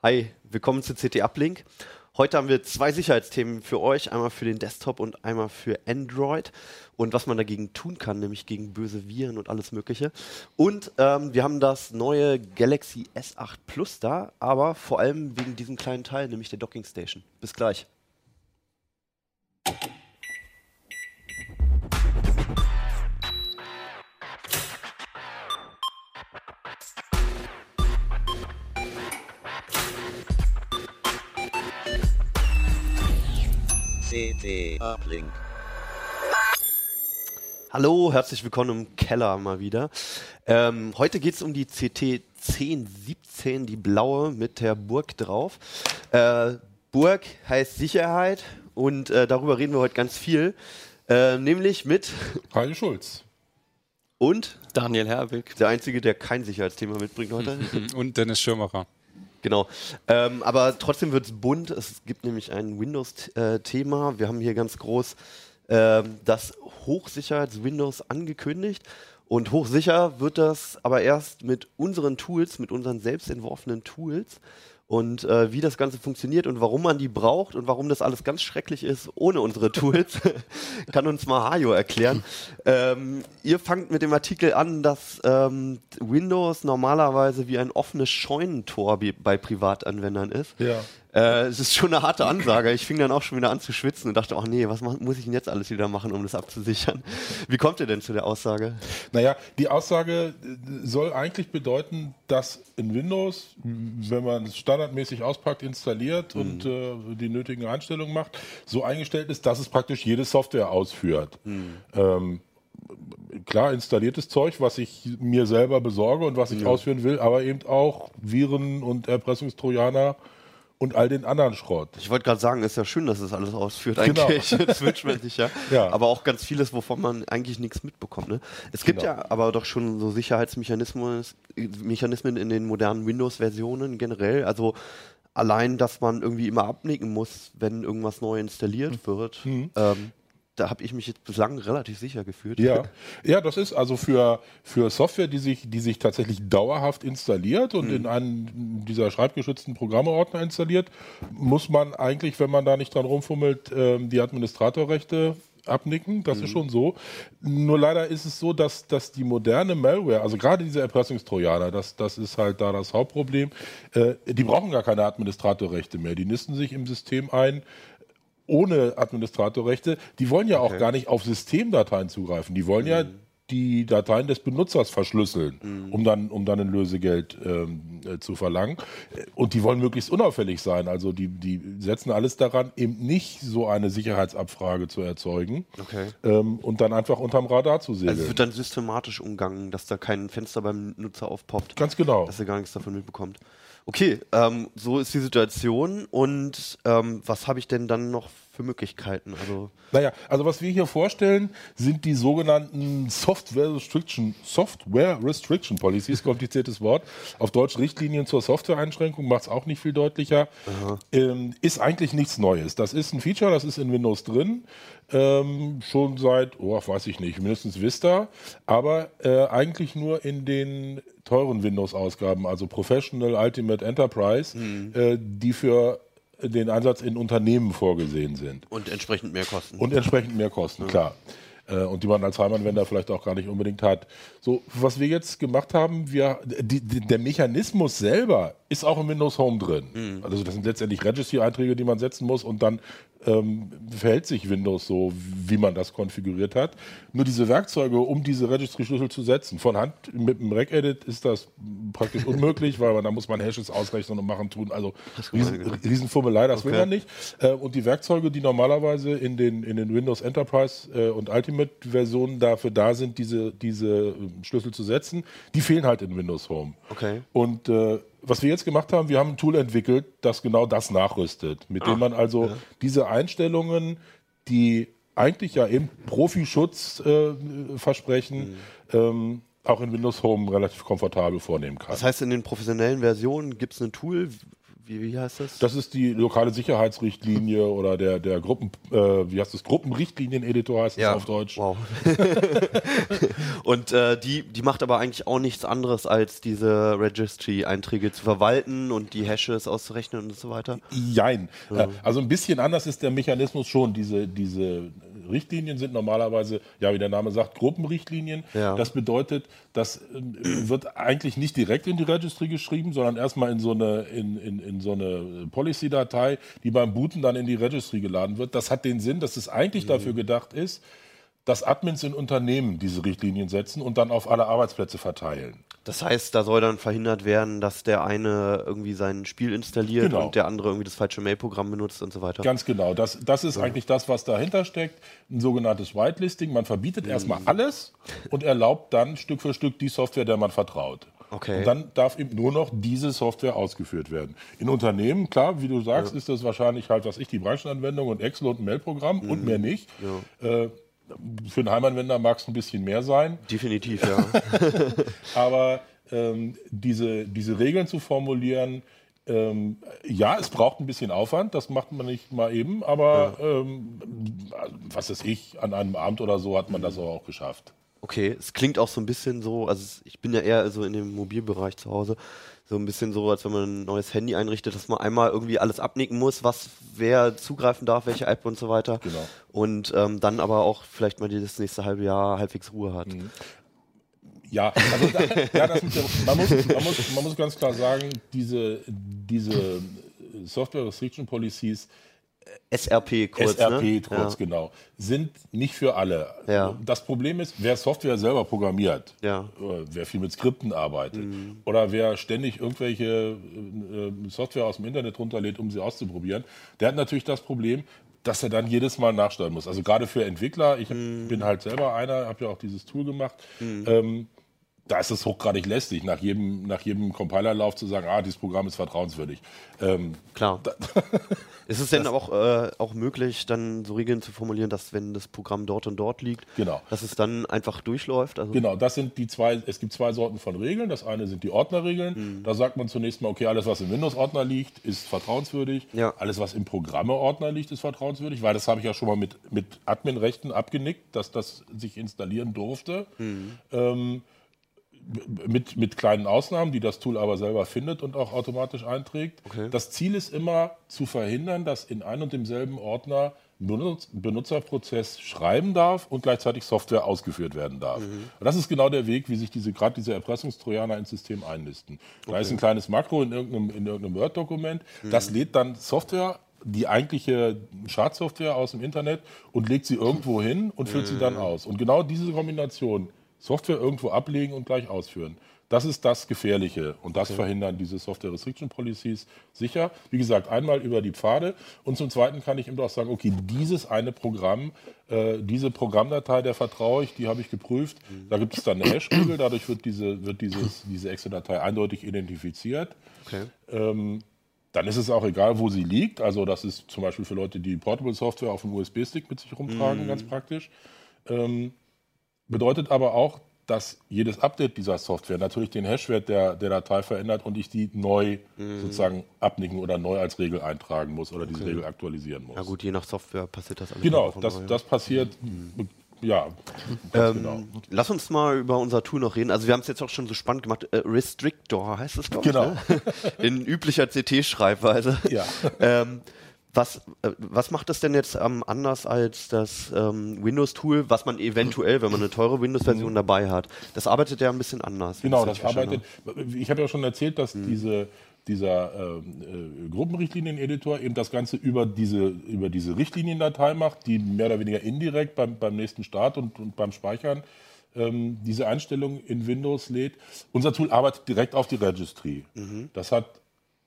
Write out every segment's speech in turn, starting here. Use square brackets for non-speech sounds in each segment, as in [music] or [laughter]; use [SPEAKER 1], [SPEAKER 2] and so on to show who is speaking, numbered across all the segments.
[SPEAKER 1] Hi, willkommen zu CT Uplink. Heute haben wir zwei Sicherheitsthemen für euch, einmal für den Desktop und einmal für Android und was man dagegen tun kann, nämlich gegen böse Viren und alles Mögliche. Und ähm, wir haben das neue Galaxy S8 Plus da, aber vor allem wegen diesem kleinen Teil, nämlich der Docking Station. Bis gleich.
[SPEAKER 2] CT Uplink.
[SPEAKER 1] Hallo, herzlich willkommen im Keller mal wieder. Ähm, heute geht es um die CT 1017, die blaue mit der Burg drauf. Äh, Burg heißt Sicherheit und äh, darüber reden wir heute ganz viel. Äh, nämlich mit
[SPEAKER 3] Heide Schulz.
[SPEAKER 1] und
[SPEAKER 4] Daniel Herwig.
[SPEAKER 1] der Einzige, der kein Sicherheitsthema mitbringt heute. [laughs]
[SPEAKER 3] Und Dennis Schirmacher.
[SPEAKER 1] Genau. Ähm, aber trotzdem wird es bunt. Es gibt nämlich ein Windows-Thema. Wir haben hier ganz groß ähm, das Hochsicherheits-Windows angekündigt. Und hochsicher wird das aber erst mit unseren Tools, mit unseren selbst entworfenen Tools. Und äh, wie das Ganze funktioniert und warum man die braucht und warum das alles ganz schrecklich ist ohne unsere Tools, [laughs] kann uns mal Hajo erklären. Ähm, ihr fangt mit dem Artikel an, dass ähm, Windows normalerweise wie ein offenes Scheunentor bei Privatanwendern ist.
[SPEAKER 3] Ja.
[SPEAKER 1] Äh, es ist schon eine harte Ansage. Ich fing dann auch schon wieder an zu schwitzen und dachte, ach nee, was muss ich denn jetzt alles wieder machen, um das abzusichern? Wie kommt ihr denn zu der Aussage?
[SPEAKER 3] Naja, die Aussage äh, soll eigentlich bedeuten, dass in Windows, wenn man es standardmäßig auspackt, installiert und äh, die nötigen Einstellungen macht, so eingestellt ist, dass es praktisch jede Software ausführt. Ähm, klar installiertes Zeug, was ich mir selber besorge und was ich ausführen will, aber eben auch Viren und Erpressungstrojaner und all den anderen Schrott.
[SPEAKER 1] Ich wollte gerade sagen, ist ja schön, dass es alles ausführt
[SPEAKER 3] Genau.
[SPEAKER 1] eigentlich. [laughs] Das wünscht man sich ja.
[SPEAKER 3] Ja.
[SPEAKER 1] Aber auch ganz vieles, wovon man eigentlich nichts mitbekommt. Ne? Es gibt
[SPEAKER 3] Genau.
[SPEAKER 1] ja aber doch schon so Sicherheitsmechanismen Mechanismen in den modernen Windows-Versionen generell. Also allein, dass man irgendwie immer abnicken muss, wenn irgendwas neu installiert wird. Ähm, da habe ich mich jetzt bislang relativ sicher gefühlt.
[SPEAKER 3] Ja, [laughs] ja, das ist also für, für Software, die sich, die sich tatsächlich dauerhaft installiert und in einen dieser schreibgeschützten Programmeordner installiert, muss man eigentlich, wenn man da nicht dran rumfummelt, ähm, die Administratorrechte abnicken. Das ist schon so. Nur leider ist es so, dass, dass die moderne Malware, also gerade diese Erpressungstrojaner, das, das ist halt da das Hauptproblem, äh, die brauchen gar keine Administratorrechte mehr. Die nisten sich im System ein, ohne Administratorrechte, die wollen ja auch gar nicht auf Systemdateien zugreifen. Die wollen ja die Dateien des Benutzers verschlüsseln, um dann um dann ein Lösegeld ähm, äh, zu verlangen. Äh, Und die wollen möglichst unauffällig sein. Also die die setzen alles daran, eben nicht so eine Sicherheitsabfrage zu erzeugen
[SPEAKER 1] Okay.
[SPEAKER 3] ähm, und dann einfach unterm Radar zu segeln.
[SPEAKER 1] Also es wird dann systematisch umgangen, dass da kein Fenster beim Nutzer aufpoppt.
[SPEAKER 3] Ganz genau.
[SPEAKER 1] dass er gar nichts davon mitbekommt. Okay, ähm, so ist die Situation und ähm, was habe ich denn dann noch für Möglichkeiten? Also
[SPEAKER 3] Naja, also was wir hier vorstellen, sind die sogenannten Software Restriction, Software Restriction Policies, kompliziertes Wort. Auf Deutsch Richtlinien zur Software-Einschränkung, macht es auch nicht viel deutlicher. Ähm, ist eigentlich nichts Neues. Das ist ein Feature, das ist in Windows drin. Ähm, schon seit, oh, weiß ich nicht, mindestens Vista, aber äh, eigentlich nur in den teuren Windows-Ausgaben, also Professional, Ultimate, Enterprise, äh, die für den Einsatz in Unternehmen vorgesehen sind.
[SPEAKER 1] und entsprechend mehr Kosten.
[SPEAKER 3] Und entsprechend mehr Kosten, klar. Äh, Und die man als Heimanwender vielleicht auch gar nicht unbedingt hat. So, was wir jetzt gemacht haben, wir, die, die, der Mechanismus selber ist auch im Windows Home drin. Also das sind letztendlich Registry-Einträge, die man setzen muss und dann ähm, verhält sich Windows so, wie man das konfiguriert hat. Nur diese Werkzeuge, um diese Registry-Schlüssel zu setzen, von Hand mit dem Regedit ist das praktisch [laughs] unmöglich, weil man, da muss man Hashes ausrechnen und machen tun. Also riesen, Riesenfummelei, das will
[SPEAKER 1] Okay.
[SPEAKER 3] man nicht. Äh, und die Werkzeuge, die normalerweise in den, in den Windows Enterprise äh, und Ultimate-Versionen dafür da sind, diese, diese äh, Schlüssel zu setzen, die fehlen halt in Windows Home.
[SPEAKER 1] Okay.
[SPEAKER 3] Und äh, was wir jetzt gemacht haben, wir haben ein Tool entwickelt, das genau das nachrüstet, mit dem man also diese Einstellungen, die eigentlich ja eben Profischutz äh, versprechen, ähm, auch in Windows Home relativ komfortabel vornehmen kann.
[SPEAKER 1] das heißt, in den professionellen Versionen gibt es ein Tool, wie, wie heißt das?
[SPEAKER 3] Das ist die lokale Sicherheitsrichtlinie [laughs] oder der, der Gruppen, äh, wie heißt das, Gruppenrichtlinieneditor heißt
[SPEAKER 1] ja,
[SPEAKER 3] es auf Deutsch.
[SPEAKER 1] Wow. [laughs] und äh, die, die macht aber eigentlich auch nichts anderes, als diese Registry-Einträge zu verwalten und die Hashes auszurechnen und so weiter.
[SPEAKER 3] Jein. Ja. Also ein bisschen anders ist der Mechanismus schon. Diese, diese Richtlinien sind normalerweise, ja, wie der Name sagt, Gruppenrichtlinien. Ja. Das bedeutet, das äh, wird eigentlich nicht direkt in die Registry geschrieben, sondern erstmal in so eine, in, in, in so eine Policy-Datei, die beim Booten dann in die Registry geladen wird. Das hat den Sinn, dass es eigentlich mhm. dafür gedacht ist, dass Admins in Unternehmen diese Richtlinien setzen und dann auf alle Arbeitsplätze verteilen.
[SPEAKER 1] Das heißt, da soll dann verhindert werden, dass der eine irgendwie sein Spiel installiert genau. und der andere irgendwie das falsche Mail-Programm benutzt und so weiter.
[SPEAKER 3] Ganz genau. Das, das ist ja. eigentlich das, was dahinter steckt. Ein sogenanntes Whitelisting. Man verbietet mhm. erstmal alles und erlaubt dann Stück für Stück die Software, der man vertraut. Okay. Und dann darf eben nur noch diese Software ausgeführt werden. In Unternehmen, klar, wie du sagst, ja. ist das wahrscheinlich halt, was ich, die Branchenanwendung und Excel und ein Mailprogramm mhm. und mehr nicht. Ja. Äh, für einen Heimanwender mag es ein bisschen mehr sein.
[SPEAKER 1] Definitiv, ja. [laughs]
[SPEAKER 3] Aber ähm, diese, diese Regeln zu formulieren, ähm, ja, es braucht ein bisschen Aufwand, das macht man nicht mal eben, aber ja. ähm, was ist ich, an einem Abend oder so hat man das auch geschafft.
[SPEAKER 1] Okay, es klingt auch so ein bisschen so, also ich bin ja eher so in dem Mobilbereich zu Hause, so ein bisschen so, als wenn man ein neues Handy einrichtet, dass man einmal irgendwie alles abnicken muss, was wer zugreifen darf, welche App und so weiter. Genau. Und ähm, dann aber auch vielleicht mal das nächste halbe Jahr halbwegs Ruhe hat. Mhm.
[SPEAKER 3] Ja, also da, ja, das, man, muss, man, muss, man muss ganz klar sagen, diese, diese Software Restriction Policies
[SPEAKER 1] SRP kurz.
[SPEAKER 3] SRP ne? kurz, ja. genau. Sind nicht für alle. Ja. Das Problem ist, wer Software selber programmiert, ja. Äh, wer viel mit Skripten arbeitet mhm. oder wer ständig irgendwelche äh, Software aus dem Internet runterlädt, um sie auszuprobieren, der hat natürlich das Problem, dass er dann jedes Mal nachsteuern muss. Also gerade für Entwickler, ich mhm. bin halt selber einer, habe ja auch dieses Tool gemacht. Mhm. Ähm, da ist es hochgradig lästig, nach jedem, nach jedem Compilerlauf zu sagen, ah, dieses Programm ist vertrauenswürdig.
[SPEAKER 1] Ähm, Klar. [laughs] ist es denn auch, äh, auch möglich, dann so Regeln zu formulieren, dass wenn das Programm dort und dort liegt, genau. dass es dann einfach durchläuft?
[SPEAKER 3] Also genau, das sind die zwei, es gibt zwei Sorten von Regeln. Das eine sind die Ordnerregeln. Mhm. Da sagt man zunächst mal, okay, alles, was im Windows-Ordner liegt, ist vertrauenswürdig. Ja. Alles, was im Programme-Ordner liegt, ist vertrauenswürdig, weil das habe ich ja schon mal mit, mit Admin-Rechten abgenickt, dass das sich installieren durfte. Mhm. Ähm, mit, mit kleinen Ausnahmen, die das Tool aber selber findet und auch automatisch einträgt. Okay. Das Ziel ist immer zu verhindern, dass in einem und demselben Ordner Benutz Benutzerprozess schreiben darf und gleichzeitig Software ausgeführt werden darf. Mhm. Und das ist genau der Weg, wie sich diese gerade diese Erpressungstrojaner ins System einnisten. Da okay. ist ein kleines Makro in irgendeinem, in irgendeinem Word-Dokument, mhm. das lädt dann Software die eigentliche Schadsoftware aus dem Internet und legt sie irgendwo hin und führt mhm. sie dann aus. Und genau diese Kombination Software irgendwo ablegen und gleich ausführen. Das ist das Gefährliche und das okay. verhindern diese Software Restriction Policies sicher. Wie gesagt, einmal über die Pfade und zum Zweiten kann ich eben auch sagen, okay, dieses eine Programm, äh, diese Programmdatei, der vertraue ich, die habe ich geprüft. Da gibt es dann eine Hash-Regel, dadurch wird diese, wird dieses, diese Excel-Datei eindeutig identifiziert. Okay. Ähm, dann ist es auch egal, wo sie liegt. Also das ist zum Beispiel für Leute, die Portable Software auf dem USB-Stick mit sich rumtragen, mhm. ganz praktisch. Ähm, Bedeutet aber auch, dass jedes Update dieser Software natürlich den Hashwert der, der Datei verändert und ich die neu mhm. sozusagen abnicken oder neu als Regel eintragen muss oder okay. diese Regel aktualisieren muss.
[SPEAKER 1] Ja gut, je nach Software passiert das
[SPEAKER 3] alles. Genau, das, das passiert, mhm. ja.
[SPEAKER 1] Ähm, genau. Lass uns mal über unser Tool noch reden. Also wir haben es jetzt auch schon so spannend gemacht. Äh, Restrictor heißt es, glaube
[SPEAKER 3] genau.
[SPEAKER 1] ich. Ne? [laughs] In üblicher CT-Schreibweise. Ja. ähm, was, äh, was macht das denn jetzt ähm, anders als das ähm, Windows-Tool, was man eventuell, wenn man eine teure Windows-Version dabei hat? Das arbeitet ja ein bisschen anders.
[SPEAKER 3] Genau, das arbeitet. Ich habe ja schon erzählt, dass mhm. diese dieser äh, äh, Gruppenrichtlinien-Editor eben das Ganze über diese, über diese Richtliniendatei macht, die mehr oder weniger indirekt beim, beim nächsten Start und, und beim Speichern ähm, diese Einstellung in Windows lädt. Unser Tool arbeitet direkt auf die Registry. Mhm. Das hat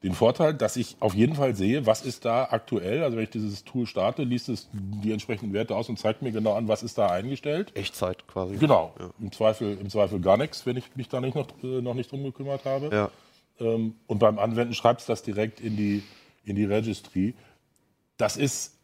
[SPEAKER 3] den Vorteil, dass ich auf jeden Fall sehe, was ist da aktuell. Also wenn ich dieses Tool starte, liest es die entsprechenden Werte aus und zeigt mir genau an, was ist da eingestellt.
[SPEAKER 1] Echtzeit quasi.
[SPEAKER 3] Genau. Ja. Im, Zweifel, Im Zweifel gar nichts, wenn ich mich da nicht noch, äh, noch nicht drum gekümmert habe. Ja. Ähm, und beim Anwenden schreibt es das direkt in die, in die Registry. Das ist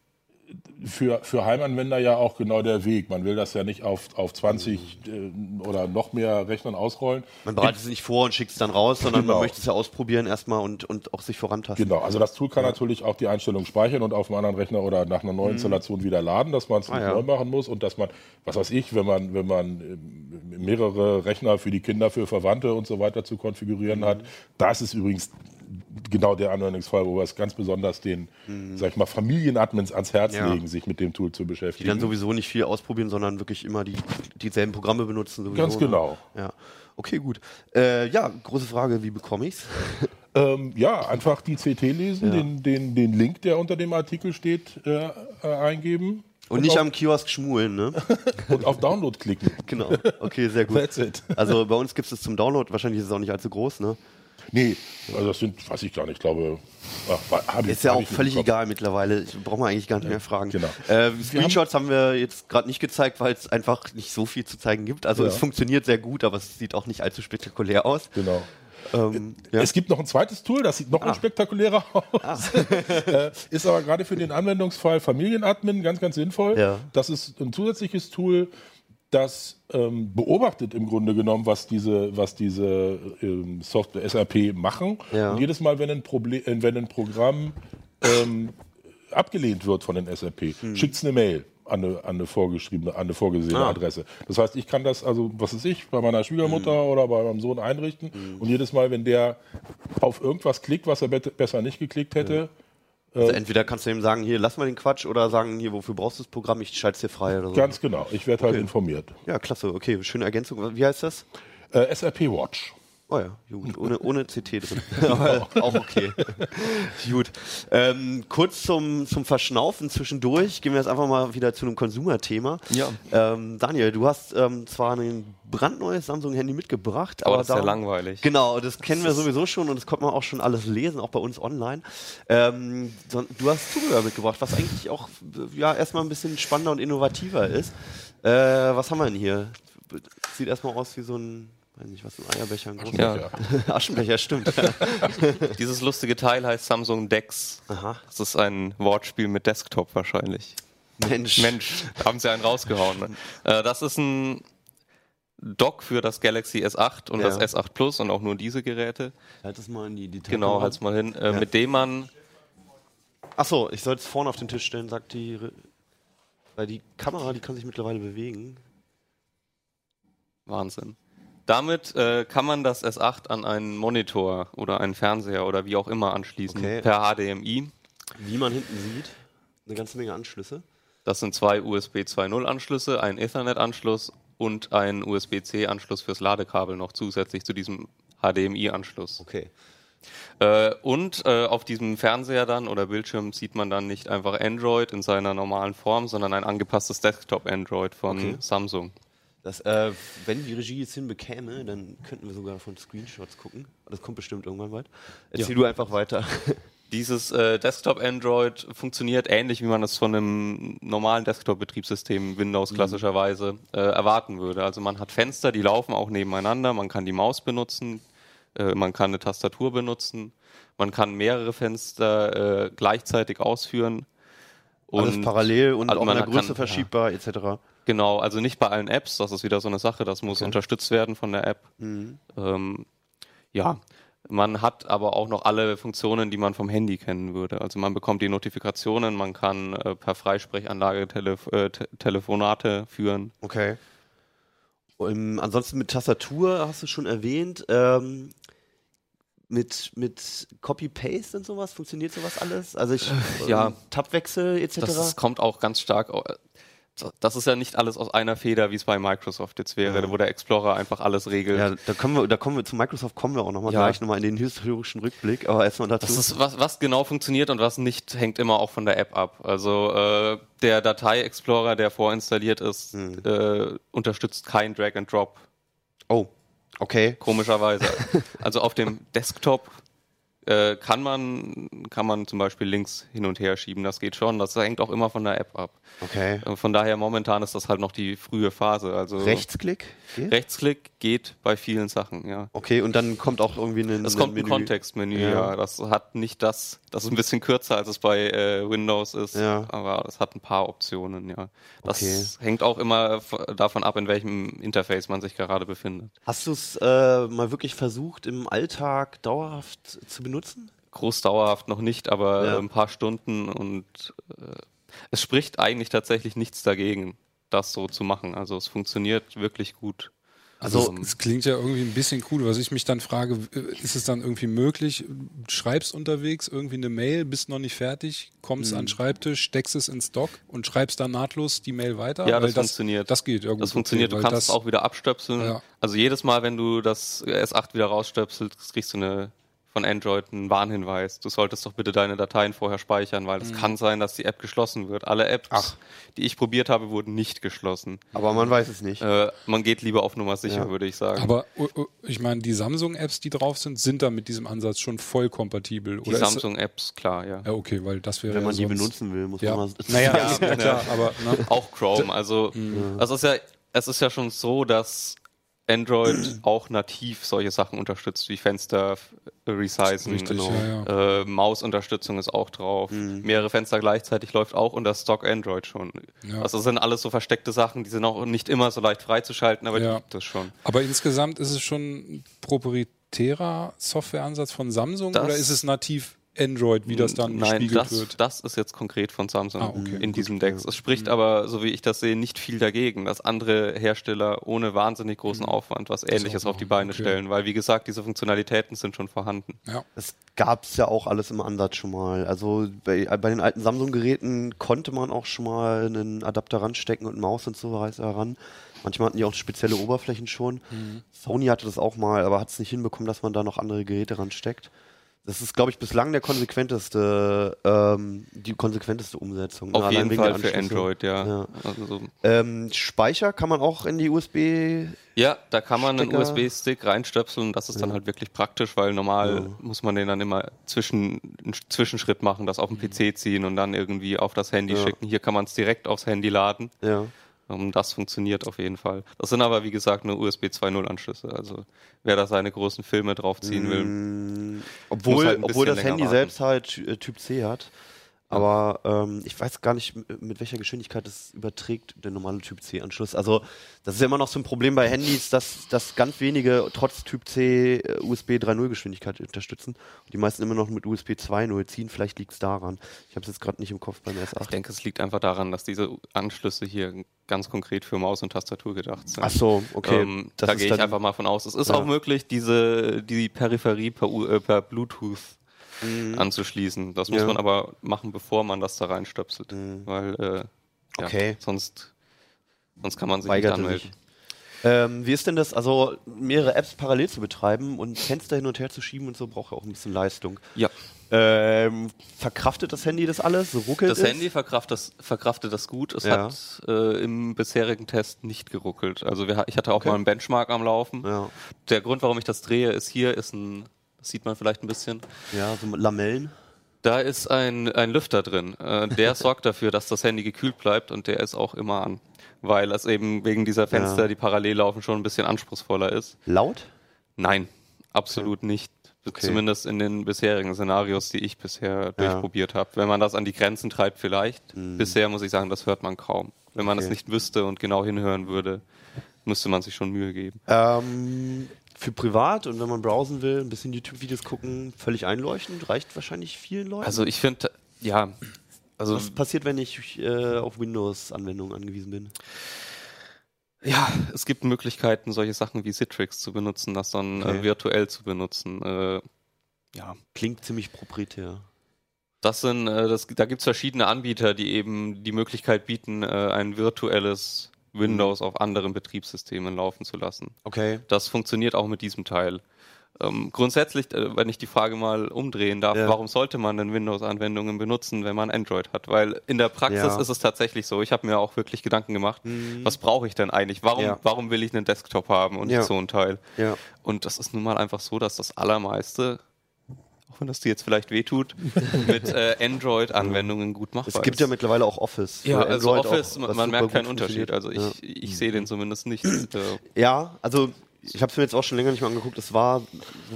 [SPEAKER 3] für, für Heimanwender ja auch genau der Weg. Man will das ja nicht auf, auf 20 äh, oder noch mehr Rechnern ausrollen.
[SPEAKER 1] Man bereitet es nicht vor und schickt es dann raus, sondern
[SPEAKER 3] Genau.
[SPEAKER 1] man möchte es ja ausprobieren erstmal und, und auch sich vorantasten.
[SPEAKER 3] Genau, also das Tool kann natürlich auch die Einstellung speichern und auf einem anderen Rechner oder nach einer neuen Installation wieder laden, dass man es
[SPEAKER 1] Mhm. Ah, ja.
[SPEAKER 3] neu machen muss und dass man, was weiß ich, wenn man, wenn man ähm, mehrere Rechner für die Kinder, für Verwandte und so weiter zu konfigurieren hat, das ist übrigens genau der Anwendungsfall, wo wir es ganz besonders den, sag ich mal, Familienadmins ans Herz
[SPEAKER 1] Mhm. Ja.
[SPEAKER 3] legen, sich mit dem Tool zu
[SPEAKER 1] Die
[SPEAKER 3] beschäftigen.
[SPEAKER 1] dann sowieso nicht viel ausprobieren, sondern wirklich immer die, dieselben Programme benutzen. Sowieso,
[SPEAKER 3] Ganz genau.
[SPEAKER 1] Ne? Ja. Okay, gut. Äh, ja, große Frage, wie bekomme ich's? [laughs]
[SPEAKER 3] Ähm, ja, einfach die CT lesen, den, den, den Link, der unter dem Artikel steht, äh, äh, eingeben.
[SPEAKER 1] Und nicht
[SPEAKER 3] auf,
[SPEAKER 1] am Kiosk schmulen, ne? [laughs]
[SPEAKER 3] und auf Download klicken.
[SPEAKER 1] genau. Okay, sehr [laughs] gut.
[SPEAKER 3] That's it.
[SPEAKER 1] Also bei uns gibt es zum Download, wahrscheinlich ist es auch nicht allzu groß, ne?
[SPEAKER 3] Nee, also das sind, weiß ich gar nicht, ich glaube, ach, ich,
[SPEAKER 1] Ist ja auch völlig egal mittlerweile. Ich brauche man eigentlich gar nicht mehr fragen.
[SPEAKER 3] genau.
[SPEAKER 1] Äh, Screenshots haben wir jetzt gerade nicht gezeigt, weil es einfach nicht so viel zu zeigen gibt. Also
[SPEAKER 3] Ja.
[SPEAKER 1] es funktioniert sehr gut, aber es sieht auch nicht allzu spektakulär aus.
[SPEAKER 3] Genau.
[SPEAKER 1] Ähm, ja. Ah.
[SPEAKER 3] Es gibt noch ein zweites Tool, das sieht noch unspektakulärer aus. [laughs] äh, ist aber gerade für den Anwendungsfall Familienadmin ganz, ganz sinnvoll.
[SPEAKER 1] Ja.
[SPEAKER 3] Das ist ein zusätzliches Tool, das ähm, beobachtet im Grunde genommen, was diese, was diese ähm, Software SAP machen.
[SPEAKER 1] Ja.
[SPEAKER 3] Und jedes Mal, wenn ein, Problem, äh, wenn ein Programm ähm, abgelehnt wird von den SAP,
[SPEAKER 1] Hm.
[SPEAKER 3] schickt es eine Mail an eine, an eine vorgeschriebene, an eine vorgesehene
[SPEAKER 1] Ah.
[SPEAKER 3] Adresse. Das heißt, ich kann das also, was weiß ich, bei meiner Schwiegermutter
[SPEAKER 1] Hm.
[SPEAKER 3] oder bei meinem Sohn einrichten. Und jedes Mal, wenn der auf irgendwas klickt, was er bet- besser nicht geklickt hätte,
[SPEAKER 1] Also entweder kannst du ihm sagen, hier, lass mal den Quatsch, oder sagen, hier, wofür brauchst du das Programm, ich schalte es dir frei oder so.
[SPEAKER 3] ganz genau, ich werde halt informiert.
[SPEAKER 1] ja, klasse, okay, schöne Ergänzung. Wie heißt das?
[SPEAKER 3] Äh, SAP Watch.
[SPEAKER 1] Oh ja, gut, ohne, ohne CT drin. [laughs] Aber auch okay. [laughs] gut. Ähm, kurz zum, zum Verschnaufen zwischendurch gehen wir jetzt einfach mal wieder zu einem Konsumerthema.
[SPEAKER 2] Ja.
[SPEAKER 1] Ähm, Daniel, du hast ähm, zwar ein brandneues Samsung-Handy mitgebracht,
[SPEAKER 2] Aber
[SPEAKER 1] aber,
[SPEAKER 2] das ist ja langweilig.
[SPEAKER 1] Genau, das kennen wir sowieso schon und das konnte man auch schon alles lesen, auch bei uns online. Ähm, du hast Zubehör mitgebracht, was eigentlich auch ja erstmal ein bisschen spannender und innovativer ist. Äh, was haben wir denn hier? Sieht erstmal aus wie so ein, weiß nicht, was ein Eierbecher, ein großer
[SPEAKER 2] Ja. [laughs]
[SPEAKER 1] Aschenbecher, stimmt. [laughs]
[SPEAKER 2] Dieses lustige Teil heißt Samsung Dex.
[SPEAKER 1] Aha.
[SPEAKER 2] Das ist ein Wortspiel mit Desktop wahrscheinlich.
[SPEAKER 1] Mensch.
[SPEAKER 2] Mensch, haben sie einen rausgehauen. Ne? Äh, das ist ein Dock für das Galaxy S8 und
[SPEAKER 1] Ja.
[SPEAKER 2] das S8 Plus und auch nur diese Geräte.
[SPEAKER 1] Halt das mal in die Detail.
[SPEAKER 2] Genau, halt's mal hin. Äh, Mit dem man
[SPEAKER 1] Achso, ich soll es vorne auf den Tisch stellen, sagt die. Re- Weil die Kamera, die kann sich mittlerweile bewegen.
[SPEAKER 2] Wahnsinn. Damit äh, kann man das S8 an einen Monitor oder einen Fernseher oder wie auch immer anschließen
[SPEAKER 1] Okay.
[SPEAKER 2] per HDMI.
[SPEAKER 1] Wie man hinten sieht, eine ganze Menge Anschlüsse.
[SPEAKER 2] Das sind zwei USB 2.0 Anschlüsse, ein Ethernet-Anschluss und ein USB-C-Anschluss fürs Ladekabel noch zusätzlich zu diesem HDMI-Anschluss.
[SPEAKER 1] Okay.
[SPEAKER 2] Äh, und äh, auf diesem Fernseher dann oder Bildschirm sieht man dann nicht einfach Android in seiner normalen Form, sondern ein angepasstes Desktop-Android von
[SPEAKER 1] Okay.
[SPEAKER 2] Samsung.
[SPEAKER 1] Das, äh, wenn die Regie jetzt hinbekäme, dann könnten wir sogar von Screenshots gucken. Das kommt bestimmt irgendwann weit. Erzähl du einfach weiter. [laughs]
[SPEAKER 2] Dieses äh, Desktop-Android funktioniert ähnlich, wie man es von einem normalen Desktop-Betriebssystem Windows klassischerweise äh, erwarten würde. Also man hat Fenster, die laufen auch nebeneinander, man kann die Maus benutzen, äh, man kann eine Tastatur benutzen, man kann mehrere Fenster äh, gleichzeitig ausführen.
[SPEAKER 1] Alles parallel und
[SPEAKER 2] also
[SPEAKER 1] auch in der Größe
[SPEAKER 2] kann-
[SPEAKER 1] verschiebbar, etc.
[SPEAKER 2] Genau, also nicht bei allen Apps, das ist wieder so eine Sache, das muss unterstützt werden von der App.
[SPEAKER 1] Mhm.
[SPEAKER 2] Ähm, ja, man hat aber auch noch alle Funktionen, die man vom Handy kennen würde. Also man bekommt die Notifikationen, man kann äh, per Freisprechanlage Telef äh, Te Telefonate führen.
[SPEAKER 1] Okay. Ähm, ansonsten mit Tastatur hast du schon erwähnt. Ähm, mit mit Copy-Paste und sowas, funktioniert sowas alles? Also ich,
[SPEAKER 2] ja.
[SPEAKER 1] ähm, Tabwechsel etc.
[SPEAKER 2] Das kommt auch ganz stark. Das ist ja nicht alles aus einer Feder, wie es bei Microsoft jetzt wäre,
[SPEAKER 1] Ja.
[SPEAKER 2] wo der Explorer einfach alles regelt.
[SPEAKER 1] ja, da kommen wir, da kommen wir zu Microsoft kommen wir auch nochmal
[SPEAKER 2] Ja.
[SPEAKER 1] gleich nochmal in den historischen Rückblick, aber erstmal dazu.
[SPEAKER 2] Das ist, was, was genau funktioniert und was nicht, hängt immer auch von der App ab. Also äh, der Datei-Explorer, der vorinstalliert ist,
[SPEAKER 1] Hm.
[SPEAKER 2] äh, unterstützt kein Drag and Drop,
[SPEAKER 1] oh, okay.
[SPEAKER 2] komischerweise. also auf dem [laughs] Desktop Äh, kann man kann man zum Beispiel Links hin und her schieben, das geht schon. Das hängt auch immer von der App ab.
[SPEAKER 1] Okay.
[SPEAKER 2] Äh, Von daher momentan ist das halt noch die frühe Phase. Also
[SPEAKER 1] Rechtsklick? Geht?
[SPEAKER 2] Rechtsklick geht bei vielen Sachen, ja.
[SPEAKER 1] Okay, und dann kommt auch irgendwie ein,
[SPEAKER 2] Es
[SPEAKER 1] ein
[SPEAKER 2] kommt ein
[SPEAKER 1] Menü.
[SPEAKER 2] Kontextmenü,
[SPEAKER 1] Ja.
[SPEAKER 2] ja. Das hat nicht das, das ist ein bisschen kürzer, als es bei äh, Windows ist,
[SPEAKER 1] Ja.
[SPEAKER 2] aber es hat ein paar Optionen, ja. Das
[SPEAKER 1] Okay.
[SPEAKER 2] hängt auch immer davon ab, in welchem Interface man sich gerade befindet.
[SPEAKER 1] Hast du es äh, mal wirklich versucht, im Alltag dauerhaft zu benutzen?
[SPEAKER 2] Groß dauerhaft noch nicht, aber
[SPEAKER 1] Ja.
[SPEAKER 2] äh, ein paar Stunden und äh, es spricht eigentlich tatsächlich nichts dagegen, das so zu machen. Also es funktioniert wirklich gut.
[SPEAKER 1] Also,
[SPEAKER 2] Ähm,
[SPEAKER 4] Es klingt ja irgendwie ein bisschen cool. Was ich mich dann frage, ist es dann irgendwie möglich, du schreibst unterwegs irgendwie eine Mail, bist noch nicht fertig, kommst
[SPEAKER 2] Mhm.
[SPEAKER 4] an den Schreibtisch, steckst es ins Dock und schreibst dann nahtlos die Mail weiter?
[SPEAKER 2] Ja,
[SPEAKER 4] Weil
[SPEAKER 2] das funktioniert.
[SPEAKER 4] Das geht, ja gut.
[SPEAKER 2] Das funktioniert,
[SPEAKER 4] okay,
[SPEAKER 2] du kannst es
[SPEAKER 4] das,
[SPEAKER 2] auch wieder abstöpseln.
[SPEAKER 4] Ja.
[SPEAKER 2] Also jedes Mal, wenn du das S8 wieder rausstöpselst, kriegst du eine von Android einen Warnhinweis. Du solltest doch bitte deine Dateien vorher speichern, weil
[SPEAKER 4] Mhm.
[SPEAKER 2] es kann sein, dass die App geschlossen wird. Alle Apps, die ich probiert habe, wurden nicht geschlossen.
[SPEAKER 1] aber man weiß es nicht.
[SPEAKER 2] Äh, man geht lieber auf Nummer sicher,
[SPEAKER 1] Ja.
[SPEAKER 2] würde ich sagen.
[SPEAKER 4] Aber uh, uh, ich meine, die Samsung-Apps, die drauf sind, sind da mit diesem Ansatz schon voll kompatibel.
[SPEAKER 2] die Samsung-Apps, klar, ja.
[SPEAKER 4] Ja, okay, weil das wäre
[SPEAKER 1] Wenn man
[SPEAKER 4] ja
[SPEAKER 1] die
[SPEAKER 4] sonst,
[SPEAKER 1] benutzen will, muss
[SPEAKER 4] Ja.
[SPEAKER 1] man mal. [laughs]
[SPEAKER 4] Naja,
[SPEAKER 2] Ja.
[SPEAKER 4] klar, aber ne?
[SPEAKER 2] Auch Chrome. Also, also es ist ja, es ist ja schon so, dass Android [clears throat] auch nativ solche Sachen unterstützt, wie Fenster f- resizen.
[SPEAKER 4] Richtig,
[SPEAKER 1] Genau.
[SPEAKER 4] ja, ja.
[SPEAKER 2] Äh, Mausunterstützung ist auch drauf.
[SPEAKER 1] Mhm.
[SPEAKER 2] Mehrere Fenster gleichzeitig läuft auch unter Stock Android schon.
[SPEAKER 4] Ja.
[SPEAKER 2] Also das sind alles so versteckte Sachen, die sind auch nicht immer so leicht freizuschalten, aber die gibt es schon.
[SPEAKER 4] Aber insgesamt ist es schon ein proprietärer Softwareansatz von Samsung
[SPEAKER 2] Das-
[SPEAKER 4] oder ist es nativ Android, wie das dann
[SPEAKER 2] Nein,
[SPEAKER 4] gespiegelt
[SPEAKER 2] das,
[SPEAKER 4] wird?
[SPEAKER 2] das ist jetzt konkret von Samsung
[SPEAKER 4] Ah, okay.
[SPEAKER 2] in diesem Dex. Es spricht aber, so wie ich das sehe, nicht viel dagegen, dass andere Hersteller ohne wahnsinnig großen Aufwand was Ähnliches auf die Beine
[SPEAKER 4] okay.
[SPEAKER 2] stellen, weil wie gesagt, diese Funktionalitäten sind schon vorhanden.
[SPEAKER 4] Ja.
[SPEAKER 1] Das gab es ja auch alles im Ansatz schon mal. Also bei, bei den alten Samsung-Geräten konnte man auch schon mal einen Adapter ranstecken und Maus und so weiter ran. Manchmal hatten die auch spezielle Oberflächen schon. Sony hatte das auch mal, aber hat es nicht hinbekommen, dass man da noch andere Geräte ransteckt. Das ist, glaube ich, bislang der konsequenteste, ähm, die konsequenteste Umsetzung.
[SPEAKER 2] Auf
[SPEAKER 1] Allein
[SPEAKER 2] jeden Fall für. Android, ja.
[SPEAKER 1] Ja.
[SPEAKER 2] Also,
[SPEAKER 1] Ähm, Speicher kann man auch in die USB.
[SPEAKER 2] ja, da kann man einen. USB-Stick reinstöpseln. Das ist dann halt wirklich praktisch, weil normal muss man den dann immer zwischen, einen Zwischenschritt machen, das auf den PC ziehen und dann irgendwie auf das Handy
[SPEAKER 1] Ja.
[SPEAKER 2] schicken. Hier kann man es direkt aufs Handy laden.
[SPEAKER 1] Ja.
[SPEAKER 2] Um, das funktioniert auf jeden Fall. Das sind aber, wie gesagt, nur USB 2.0 Anschlüsse. Also wer da seine großen Filme draufziehen will.
[SPEAKER 1] Mm, Obwohl,
[SPEAKER 2] halt
[SPEAKER 1] obwohl das Handy
[SPEAKER 2] warten.
[SPEAKER 1] selbst halt Ty- Typ C hat. Aber ähm, ich weiß gar nicht, mit welcher Geschwindigkeit es überträgt, der normale Typ C-Anschluss. Also, das ist ja immer noch so ein Problem bei Handys, dass, dass ganz wenige trotz Typ C äh, USB 3.0 Geschwindigkeit unterstützen. Und die meisten immer noch mit USB 2.0 ziehen. Vielleicht liegt es daran. Ich habe es jetzt gerade nicht im Kopf beim
[SPEAKER 2] Ich
[SPEAKER 1] S8.
[SPEAKER 2] denke, es liegt einfach daran, dass diese Anschlüsse hier ganz konkret für Maus und Tastatur gedacht sind.
[SPEAKER 1] Ach so, okay.
[SPEAKER 2] Ähm, da gehe ich einfach mal von aus. Es ist
[SPEAKER 1] Ja.
[SPEAKER 2] auch möglich, diese die Peripherie per, U äh, per Bluetooth anzuschließen. Das muss
[SPEAKER 1] Mhm. Ja.
[SPEAKER 2] man aber machen, bevor man das da reinstöpselt,
[SPEAKER 1] Mhm.
[SPEAKER 2] weil äh, ja,
[SPEAKER 1] Okay.
[SPEAKER 2] sonst sonst kann man sich
[SPEAKER 1] Weigerte
[SPEAKER 2] nicht anmelden.
[SPEAKER 1] Ähm, wie ist denn das, also mehrere Apps parallel zu betreiben und Fenster hin und her zu schieben und so braucht ja auch ein bisschen Leistung.
[SPEAKER 2] Ja,
[SPEAKER 1] Ähm, verkraftet das Handy das alles? So ruckelt
[SPEAKER 2] das
[SPEAKER 1] es?
[SPEAKER 2] Handy verkraftet das, verkraftet das gut. Es
[SPEAKER 1] Ja.
[SPEAKER 2] hat äh, im bisherigen Test nicht geruckelt. Also wir, ich hatte auch
[SPEAKER 1] Okay.
[SPEAKER 2] mal einen Benchmark am Laufen.
[SPEAKER 1] Ja,
[SPEAKER 2] Der Grund, warum ich das drehe, ist hier ist ein, sieht man vielleicht ein bisschen.
[SPEAKER 1] ja, so Lamellen.
[SPEAKER 2] Da ist ein, ein Lüfter drin. Äh, der [laughs] sorgt dafür, dass das Handy gekühlt bleibt und der ist auch immer an. Weil es eben wegen dieser Fenster,
[SPEAKER 1] Ja.
[SPEAKER 2] die parallel laufen, schon ein bisschen anspruchsvoller ist.
[SPEAKER 1] Laut?
[SPEAKER 2] Nein, absolut nicht.
[SPEAKER 1] Okay.
[SPEAKER 2] Zumindest in den bisherigen Szenarios, die ich bisher durchprobiert habe. Wenn man das an die Grenzen treibt, vielleicht. Bisher muss ich sagen, das hört man kaum. Wenn man es
[SPEAKER 1] Mhm. Okay.
[SPEAKER 2] nicht wüsste und genau hinhören würde, müsste man sich schon Mühe geben.
[SPEAKER 1] Ähm, für privat und wenn man browsen will, ein bisschen YouTube-Videos gucken, völlig einleuchtend, reicht wahrscheinlich vielen Leuten.
[SPEAKER 2] Also ich finde, ja, also
[SPEAKER 1] was passiert, wenn ich äh, auf Windows-Anwendungen angewiesen bin?
[SPEAKER 2] Ja, es gibt Möglichkeiten, solche Sachen wie Citrix zu benutzen, das dann
[SPEAKER 1] Okay.
[SPEAKER 2] äh, virtuell zu benutzen. Äh, ja,
[SPEAKER 1] Klingt ziemlich proprietär.
[SPEAKER 2] das sind, äh, das, da gibt es verschiedene Anbieter, die eben die Möglichkeit bieten, äh, ein virtuelles Windows auf anderen Betriebssystemen laufen zu lassen.
[SPEAKER 1] Okay.
[SPEAKER 2] Das funktioniert auch mit diesem Teil. Ähm, grundsätzlich, äh, wenn ich die Frage mal umdrehen darf,
[SPEAKER 1] Ja.
[SPEAKER 2] warum sollte man denn Windows-Anwendungen benutzen, wenn man Android hat? Weil in der Praxis
[SPEAKER 1] Ja.
[SPEAKER 2] ist es tatsächlich so, ich habe mir auch wirklich Gedanken gemacht, was brauche ich denn eigentlich? Warum,
[SPEAKER 1] Ja.
[SPEAKER 2] warum will ich einen Desktop haben und nicht so ein Teil? Und das ist nun mal einfach so, dass das Allermeiste wenn das dir jetzt vielleicht wehtut, mit äh, [laughs] Android-Anwendungen gut machbar
[SPEAKER 1] Es gibt
[SPEAKER 2] ist.
[SPEAKER 1] ja mittlerweile auch Office.
[SPEAKER 2] ja, also
[SPEAKER 1] Android
[SPEAKER 2] Office,
[SPEAKER 1] auch,
[SPEAKER 2] man, merkt keinen Unterschied. Also ich, ich sehe den zumindest nicht. [clears throat] Äh,
[SPEAKER 1] Ja, also ich habe es mir jetzt auch schon länger nicht mehr angeguckt. Es war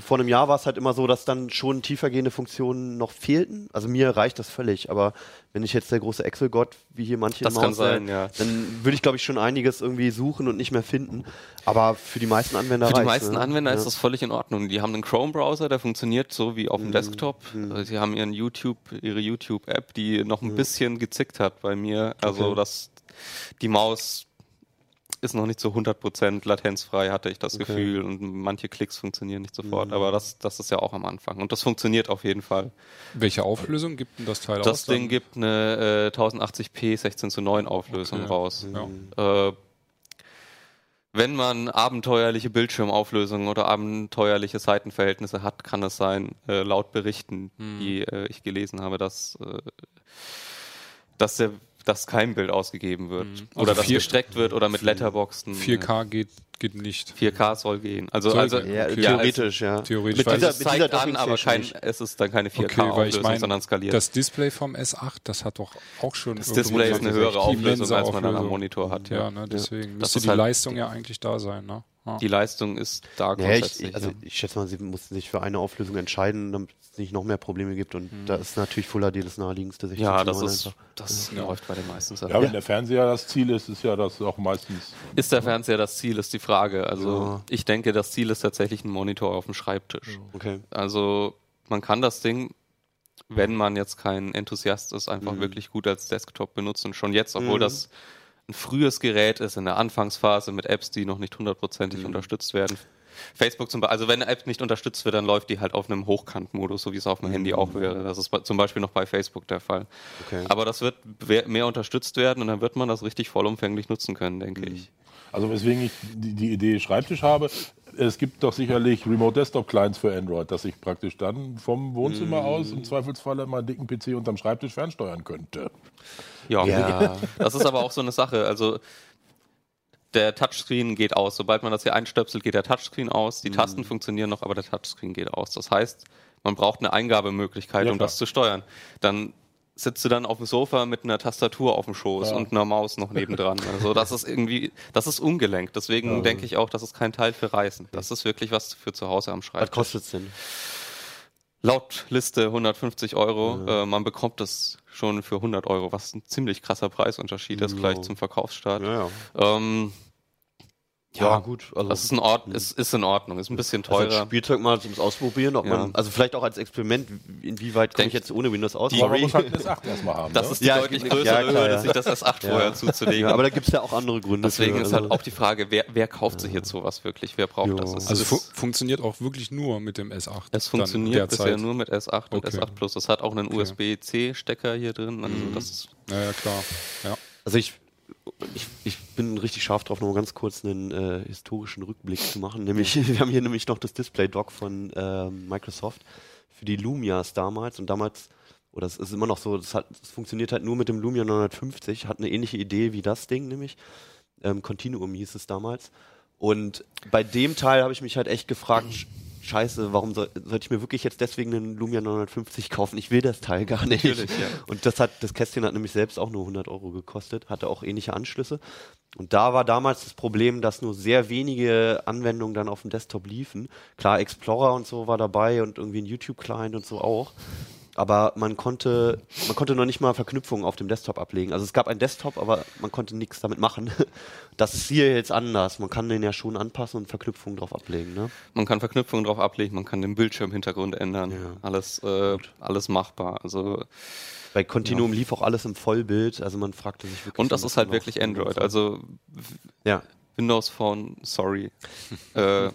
[SPEAKER 1] vor einem Jahr war es halt immer so, dass dann schon tiefergehende Funktionen noch fehlten. Also mir reicht das völlig. Aber wenn ich jetzt der große Excel-Gott, wie hier manche
[SPEAKER 2] Das kann sein, ja.
[SPEAKER 1] dann würde ich glaube ich schon einiges irgendwie suchen und nicht mehr finden. Aber für die meisten Anwender
[SPEAKER 2] Für die meisten
[SPEAKER 1] ne?
[SPEAKER 2] Anwender
[SPEAKER 1] ja. Mhm.
[SPEAKER 2] ist das völlig in Ordnung. Die haben einen Chrome-Browser, der funktioniert so wie auf dem Desktop. Also Sie haben ihren YouTube, ihre YouTube-App, die noch ein bisschen gezickt hat bei mir. Also
[SPEAKER 1] Okay.
[SPEAKER 2] dass die Maus ist noch nicht so 100% latenzfrei, hatte ich das Gefühl. Und manche Klicks funktionieren nicht sofort.
[SPEAKER 1] Mhm.
[SPEAKER 2] Aber das, das ist ja auch am Anfang. Und das funktioniert auf jeden Fall.
[SPEAKER 4] Welche Auflösung gibt denn das Teil aus?
[SPEAKER 2] Das Ding gibt eine äh, 1080p 16 zu 9 Auflösung
[SPEAKER 4] Okay.
[SPEAKER 2] raus.
[SPEAKER 4] Ja.
[SPEAKER 2] Äh, wenn man abenteuerliche Bildschirmauflösungen oder abenteuerliche Seitenverhältnisse hat, kann es sein, äh, laut Berichten, die äh, ich gelesen habe, dass, äh, dass, der, dass kein Bild ausgegeben wird. Oder
[SPEAKER 4] Also
[SPEAKER 2] dass
[SPEAKER 4] vier-
[SPEAKER 2] gestreckt wird oder mit Letterboxen.
[SPEAKER 4] 4K geht, geht nicht.
[SPEAKER 2] 4K soll gehen. Also,
[SPEAKER 4] Soll
[SPEAKER 2] also
[SPEAKER 4] gehen.
[SPEAKER 1] Ja,
[SPEAKER 4] Okay.
[SPEAKER 1] theoretisch, ja.
[SPEAKER 4] Theoretisch,
[SPEAKER 1] Mit dieser,
[SPEAKER 2] es
[SPEAKER 1] mit dieser
[SPEAKER 2] zeigt an, aber kein, es ist dann keine
[SPEAKER 4] Okay, weil ich
[SPEAKER 2] 4K-Auflösung,
[SPEAKER 4] meine,
[SPEAKER 2] sondern skaliert.
[SPEAKER 4] das Display vom S8, das hat doch auch schon.
[SPEAKER 2] Das Display ist eine höhere Auflösung, als man dann am Monitor hat.
[SPEAKER 4] Ja,
[SPEAKER 2] Ja.
[SPEAKER 4] ne, deswegen
[SPEAKER 2] Das
[SPEAKER 4] müsste die
[SPEAKER 2] halt-
[SPEAKER 4] Leistung ja eigentlich da sein. Ne? Ja.
[SPEAKER 2] Die Leistung ist da
[SPEAKER 1] Ja, ich,
[SPEAKER 2] grundsätzlich.
[SPEAKER 1] also
[SPEAKER 2] ja.
[SPEAKER 1] ich schätze mal, sie mussten sich für eine Auflösung entscheiden, damit es nicht noch mehr Probleme gibt. Und da ist natürlich Full HD das naheliegendste. 16
[SPEAKER 2] Ja, das
[SPEAKER 1] 9
[SPEAKER 2] ist,
[SPEAKER 1] einfach.
[SPEAKER 2] das läuft bei den meisten Sachen.
[SPEAKER 3] Ja, wenn der Fernseher das Ziel ist, ist ja das auch meistens.
[SPEAKER 2] Ist der Fernseher das Ziel, ist die Frage. Also
[SPEAKER 1] Ja.
[SPEAKER 2] ich denke, das Ziel ist tatsächlich ein Monitor auf dem Schreibtisch.
[SPEAKER 1] Okay.
[SPEAKER 2] Also man kann das Ding, wenn man jetzt kein Enthusiast ist, einfach wirklich gut als Desktop benutzen. Schon jetzt, obwohl
[SPEAKER 1] Mhm.
[SPEAKER 2] das ein frühes Gerät ist in der Anfangsphase mit Apps, die noch nicht hundertprozentig
[SPEAKER 1] Mhm.
[SPEAKER 2] unterstützt werden. Facebook zum Beispiel, also wenn eine App nicht unterstützt wird, dann läuft die halt auf einem Hochkant-Modus, so wie es auf dem Handy auch wäre. Das ist zum Beispiel noch bei Facebook der Fall.
[SPEAKER 1] Mhm. Okay.
[SPEAKER 2] Aber das wird mehr unterstützt werden und dann wird man das richtig vollumfänglich nutzen können, denke
[SPEAKER 1] Mhm.
[SPEAKER 2] ich.
[SPEAKER 3] Also weswegen ich die, die Idee Schreibtisch habe, es gibt doch sicherlich Remote Desktop Clients für Android, dass ich praktisch dann vom Wohnzimmer aus im Zweifelsfalle meinen dicken PC unterm Schreibtisch fernsteuern könnte.
[SPEAKER 2] Ja,
[SPEAKER 1] Ja. [laughs]
[SPEAKER 2] das ist aber auch so eine Sache. Also der Touchscreen geht aus. Sobald man das hier einstöpselt, geht der Touchscreen aus. Die Tasten funktionieren noch, aber der Touchscreen geht aus. Das heißt, man braucht eine Eingabemöglichkeit,
[SPEAKER 3] Ja,
[SPEAKER 2] um
[SPEAKER 3] klar.
[SPEAKER 2] das zu steuern. Dann sitzt du dann auf dem Sofa mit einer Tastatur auf dem Schoß
[SPEAKER 3] Ja.
[SPEAKER 2] und einer Maus noch nebendran. Also das ist irgendwie, das ist ungelenkt. Deswegen denke ich auch, das ist kein Teil für Reisen. Das ist wirklich was für zu Hause am
[SPEAKER 1] Was
[SPEAKER 2] Schreibtisch.
[SPEAKER 1] kostet es denn?
[SPEAKER 2] Laut Liste 150 Euro. Äh, man bekommt das schon für 100 Euro, was ein ziemlich krasser Preisunterschied ist gleich zum Verkaufsstart.
[SPEAKER 1] Ja, ja. Ja, gut. Also,
[SPEAKER 2] das ist in, Ord ist, ist in Ordnung, ist ein bisschen
[SPEAKER 1] also
[SPEAKER 2] teurer.
[SPEAKER 1] Spielzeug mal zum Ausprobieren, ob
[SPEAKER 2] Ja.
[SPEAKER 1] man, also vielleicht auch als Experiment, inwieweit komme ich jetzt ohne Windows aus?
[SPEAKER 3] Aber man muss halt ein S8 erstmal haben.
[SPEAKER 2] das
[SPEAKER 3] ne?
[SPEAKER 2] ist die
[SPEAKER 1] Ja,
[SPEAKER 2] deutlich größere Hürde,
[SPEAKER 1] ja.
[SPEAKER 2] sich das S8 vorher zuzulegen.
[SPEAKER 1] ja, aber da gibt es ja auch andere Gründe.
[SPEAKER 2] Deswegen
[SPEAKER 1] für,
[SPEAKER 2] ist
[SPEAKER 1] also-
[SPEAKER 2] halt auch die Frage, wer, wer kauft sich jetzt sowas wirklich? Wer braucht
[SPEAKER 1] Jo.
[SPEAKER 2] das? Es,
[SPEAKER 4] Also fu funktioniert auch wirklich nur mit dem S8.
[SPEAKER 2] es funktioniert bisher nur mit S8 und
[SPEAKER 4] Okay.
[SPEAKER 2] S8 Plus. Es hat auch einen USB-C-Stecker hier drin. Also das ist
[SPEAKER 4] Ja, ja, klar. Ja.
[SPEAKER 1] Also ich, ich, ich bin richtig scharf drauf, noch mal ganz kurz einen äh, historischen Rückblick zu machen. [laughs] Nämlich, wir haben hier nämlich noch das Display-Dock von ähm, Microsoft für die Lumias damals. Und damals, oder es ist immer noch so, das, hat, das funktioniert halt nur mit dem Lumia 950, hat eine ähnliche Idee wie das Ding, nämlich ähm, Continuum hieß es damals. Und bei dem Teil habe ich mich halt echt gefragt, Scheiße, warum soll, sollte ich mir wirklich jetzt deswegen einen Lumia 950 kaufen? Ich will das Teil gar nicht.
[SPEAKER 2] Ja.
[SPEAKER 1] Und das hat, das Kästchen hat nämlich selbst auch nur 100 Euro gekostet, hatte auch ähnliche Anschlüsse. Und da war damals das Problem, dass nur sehr wenige Anwendungen dann auf dem Desktop liefen. Klar, Explorer und so war dabei und irgendwie ein YouTube-Client und so auch. Aber man konnte, man konnte noch nicht mal Verknüpfungen auf dem Desktop ablegen. Also es gab einen Desktop, aber man konnte nichts damit machen. [laughs] Das ist hier jetzt anders. Man kann den ja schon anpassen und Verknüpfungen drauf ablegen. Ne?
[SPEAKER 2] Man kann Verknüpfungen drauf ablegen, man kann den Bildschirmhintergrund ändern.
[SPEAKER 1] Ja.
[SPEAKER 2] Alles, äh, alles machbar. Also,
[SPEAKER 1] Bei Continuum lief auch alles im Vollbild. Also man fragte sich wirklich.
[SPEAKER 2] und das ist halt wirklich Android. Also
[SPEAKER 1] ja.
[SPEAKER 2] Windows Phone, sorry, [laughs] äh,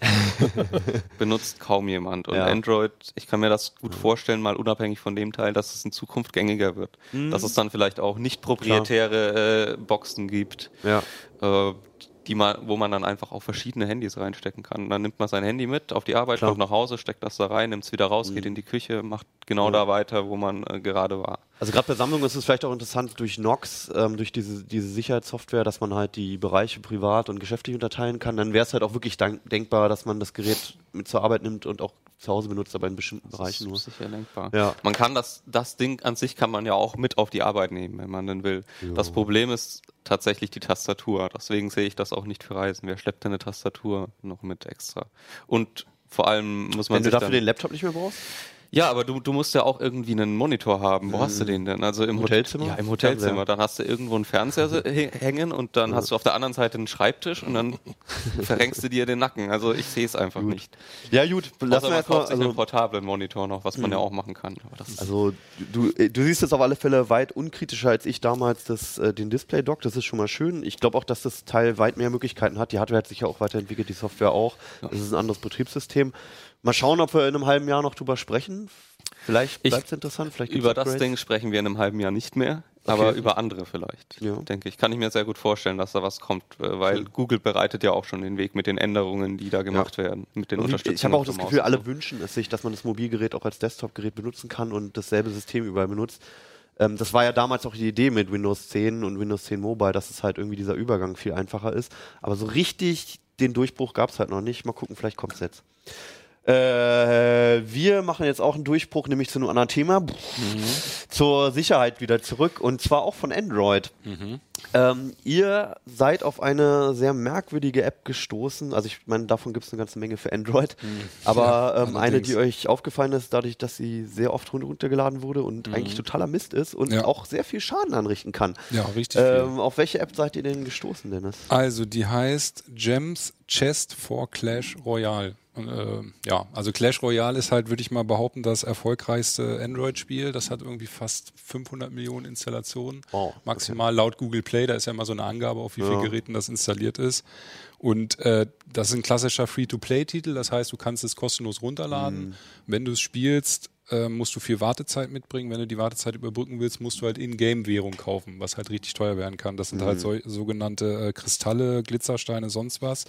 [SPEAKER 2] benutzt kaum jemand. Und
[SPEAKER 1] Ja.
[SPEAKER 2] Android, ich kann mir das gut vorstellen, mal unabhängig von dem Teil, dass es in Zukunft gängiger wird.
[SPEAKER 1] Mhm.
[SPEAKER 2] Dass es dann vielleicht auch nicht proprietäre äh, Boxen gibt.
[SPEAKER 1] Ja.
[SPEAKER 2] äh, die man, wo man dann einfach auch verschiedene Handys reinstecken kann. Dann nimmt man sein Handy mit auf die Arbeit,
[SPEAKER 1] Klar.
[SPEAKER 2] kommt nach Hause, steckt das da rein, nimmt es wieder raus, geht in die Küche, macht genau da weiter, wo man äh, gerade war.
[SPEAKER 1] Also gerade bei Sammlungen ist es vielleicht auch interessant durch Nox, ähm, durch diese, diese Sicherheitssoftware, dass man halt die Bereiche privat und geschäftlich unterteilen kann. Dann wäre es halt auch wirklich denkbar, dass man das Gerät mit zur Arbeit nimmt und auch zu Hause benutzt, aber in bestimmten
[SPEAKER 2] Das
[SPEAKER 1] Bereichen nur.
[SPEAKER 2] ist sicher lenkbar.
[SPEAKER 1] Ja.
[SPEAKER 2] Man kann das, das Ding an sich kann man ja auch mit auf die Arbeit nehmen, wenn man denn will. Das Problem ist tatsächlich die Tastatur. Deswegen sehe ich das auch nicht für Reisen. Wer schleppt denn eine Tastatur noch mit extra? Und vor allem muss man
[SPEAKER 1] Wenn du dafür den Laptop nicht mehr brauchst?
[SPEAKER 2] Ja, aber du, du musst ja auch irgendwie einen Monitor haben. Wo hast du den denn? Also im
[SPEAKER 1] Hotelzimmer?
[SPEAKER 2] Ja, im Hotelzimmer. Dann hast du irgendwo einen Fernseher [laughs] se- hä- hängen und dann hast du auf der anderen Seite einen Schreibtisch und dann [laughs] verrenkst du dir den Nacken. Also ich sehe es einfach nicht.
[SPEAKER 1] Ja, gut,
[SPEAKER 2] Lass man
[SPEAKER 1] erstmal.
[SPEAKER 2] sich einen
[SPEAKER 1] Also,
[SPEAKER 2] portablen Monitor noch, was man ja auch machen kann.
[SPEAKER 1] Also du, du siehst es auf alle Fälle weit unkritischer als ich damals das, äh, den Display-Dock. Das ist schon mal schön. Ich glaube auch, dass das Teil weit mehr Möglichkeiten hat. Die Hardware hat sich ja auch weiterentwickelt, die Software auch. Das ist ein anderes Betriebssystem. Mal schauen, ob wir in einem halben Jahr noch drüber sprechen. Vielleicht
[SPEAKER 2] Ich-
[SPEAKER 1] bleibt es interessant. Vielleicht
[SPEAKER 2] Über das
[SPEAKER 1] Upgrades.
[SPEAKER 2] Ding sprechen wir in einem halben Jahr nicht mehr, aber
[SPEAKER 1] Okay.
[SPEAKER 2] über andere vielleicht,
[SPEAKER 1] Ja.
[SPEAKER 2] denke ich. Kann ich mir sehr gut vorstellen, dass da was kommt, äh, weil Google bereitet ja auch schon den Weg mit den Änderungen, die da gemacht werden, mit den
[SPEAKER 1] Und
[SPEAKER 2] Unterstützungen.
[SPEAKER 1] ich habe auch das Gefühl, alle wünschen es sich, dass man das Mobilgerät auch als Desktop-Gerät benutzen kann und dasselbe System überall benutzt. Ähm, das war ja damals auch die Idee mit Windows 10 und Windows 10 Mobile, dass es halt irgendwie dieser Übergang viel einfacher ist. Aber so richtig den Durchbruch gab es halt noch nicht. Mal gucken, vielleicht kommt es jetzt. Äh, wir machen jetzt auch einen Durchbruch, nämlich zu einem anderen Thema. Zur Sicherheit wieder zurück und zwar auch von Android. Ähm, ihr seid auf eine sehr merkwürdige App gestoßen. Also ich meine, davon gibt es eine ganze Menge für Android. Aber ähm, eine,
[SPEAKER 4] allerdings.
[SPEAKER 1] die euch aufgefallen ist, dadurch, dass sie sehr oft run- runtergeladen wurde und eigentlich totaler Mist ist und
[SPEAKER 4] Ja.
[SPEAKER 1] auch sehr viel Schaden anrichten kann.
[SPEAKER 4] Ja, richtig.
[SPEAKER 1] Ähm, auf welche App seid ihr denn gestoßen, Dennis?
[SPEAKER 4] Also, die heißt Gems Chest for Clash Royale. Äh, ja, also Clash Royale ist halt, würde ich mal behaupten, das erfolgreichste Android-Spiel. Das hat irgendwie fast 500 Millionen Installationen.
[SPEAKER 1] Wow, okay.
[SPEAKER 4] Maximal laut Google Play. Da ist ja immer so eine Angabe, auf wie vielen
[SPEAKER 1] Ja.
[SPEAKER 4] Geräten das installiert ist. Und äh, das ist ein klassischer Free-to-Play-Titel. Das heißt, du kannst es kostenlos runterladen. Wenn du es spielst, äh, musst du viel Wartezeit mitbringen. Wenn du die Wartezeit überbrücken willst, musst du halt In-Game-Währung kaufen, was halt richtig teuer werden kann. Das sind halt so, sogenannte äh, Kristalle, Glitzersteine, sonst was.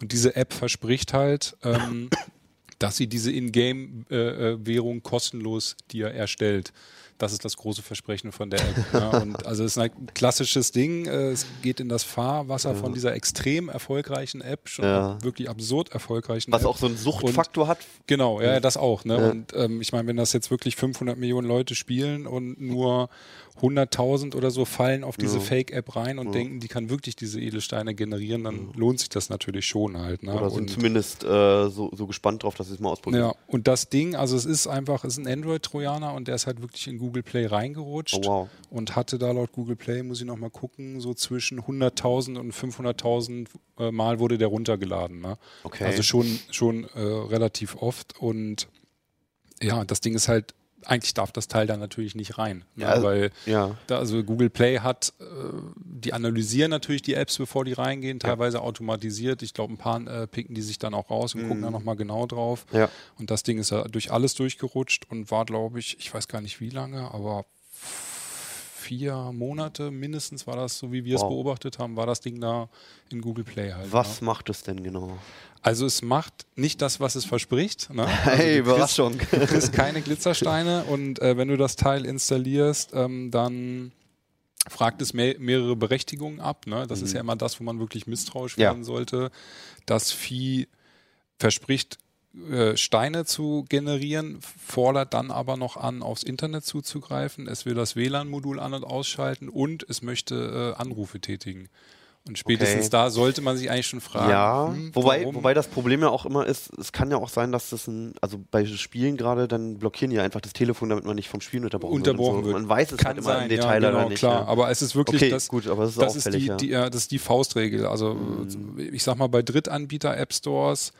[SPEAKER 4] Und diese App verspricht halt, ähm, [coughs] dass sie diese In-Game-Währung kostenlos dir erstellt. Das ist das große Versprechen von der App. ja. Und also es ist ein klassisches Ding. äh, Es geht in das Fahrwasser von dieser extrem erfolgreichen App, schon
[SPEAKER 1] Ja.
[SPEAKER 4] wirklich absurd erfolgreichen
[SPEAKER 1] Was
[SPEAKER 4] App.
[SPEAKER 1] auch so einen Suchtfaktor hat.
[SPEAKER 4] Genau, ja, ja, das auch. Ne? Und ähm, ich meine, wenn das jetzt wirklich 500 Millionen Leute spielen und nur 100.000 oder so fallen auf diese Fake-App rein und denken, die kann wirklich diese Edelsteine generieren, dann lohnt sich das natürlich schon halt. Ne?
[SPEAKER 1] Oder sind
[SPEAKER 4] und,
[SPEAKER 1] zumindest äh, so, so gespannt drauf, dass sie es mal ausprobieren.
[SPEAKER 4] ja, und das Ding, also es ist einfach, es ist ein Android-Trojaner und der ist halt wirklich in Google Play reingerutscht
[SPEAKER 1] Oh, wow.
[SPEAKER 4] und hatte da laut Google Play, muss ich nochmal gucken, so zwischen 100.000 und 500.000 äh, Mal wurde der runtergeladen. Ne?
[SPEAKER 1] Okay.
[SPEAKER 4] Also schon, schon äh, relativ oft und ja, das Ding ist halt, eigentlich darf das Teil da natürlich nicht rein, ne?
[SPEAKER 1] Ja, also-
[SPEAKER 4] weil
[SPEAKER 1] ja.
[SPEAKER 4] da, also Google Play hat, äh, die analysieren natürlich die Apps, bevor die reingehen, teilweise automatisiert. Ich glaube, ein paar äh, picken die sich dann auch raus und gucken da nochmal genau drauf.
[SPEAKER 1] Mhm. Ja.
[SPEAKER 4] Und das Ding ist ja durch alles durchgerutscht und war, glaube ich, ich weiß gar nicht wie lange, aber vier Monate mindestens war das, so wie wir es
[SPEAKER 1] Wow.
[SPEAKER 4] beobachtet haben, war das Ding da in Google Play halt.
[SPEAKER 1] Was
[SPEAKER 4] Ne?
[SPEAKER 1] macht es denn genau?
[SPEAKER 4] Also es macht nicht das, was es verspricht. Ne? [laughs] Also
[SPEAKER 1] Hey, Überraschung.
[SPEAKER 4] Du kriegst keine Glitzersteine und äh, wenn du das Teil installierst, ähm, dann fragt es me mehrere Berechtigungen ab. Ne? Das ist ja immer das, wo man wirklich misstrauisch
[SPEAKER 1] Ja.
[SPEAKER 4] werden sollte. Das Vieh verspricht, Steine zu generieren, fordert dann aber noch an, aufs Internet zuzugreifen. Es will das WLAN-Modul an- und ausschalten und es möchte äh, Anrufe tätigen. Und spätestens
[SPEAKER 1] Okay.
[SPEAKER 4] da sollte man sich eigentlich schon fragen.
[SPEAKER 1] Ja,
[SPEAKER 4] hm,
[SPEAKER 1] wobei,
[SPEAKER 4] warum?
[SPEAKER 1] wobei das Problem ja auch immer ist, es kann ja auch sein, dass das ein, also bei Spielen gerade, dann blockieren die einfach das Telefon, damit man nicht vom Spielen unterbrochen,
[SPEAKER 4] unterbrochen
[SPEAKER 1] wird. So. Man weiß es
[SPEAKER 4] Kann
[SPEAKER 1] halt immer im
[SPEAKER 4] sein,
[SPEAKER 1] Detail
[SPEAKER 4] ja, genau,
[SPEAKER 1] nicht.
[SPEAKER 4] klar.
[SPEAKER 1] Ja.
[SPEAKER 4] Aber es ist wirklich
[SPEAKER 1] Okay,
[SPEAKER 4] das,
[SPEAKER 1] gut, aber das ist
[SPEAKER 4] das ist die,
[SPEAKER 1] ja.
[SPEAKER 4] die, ja, das ist die Faustregel. Also ich sag mal, bei Drittanbieter-App-Stores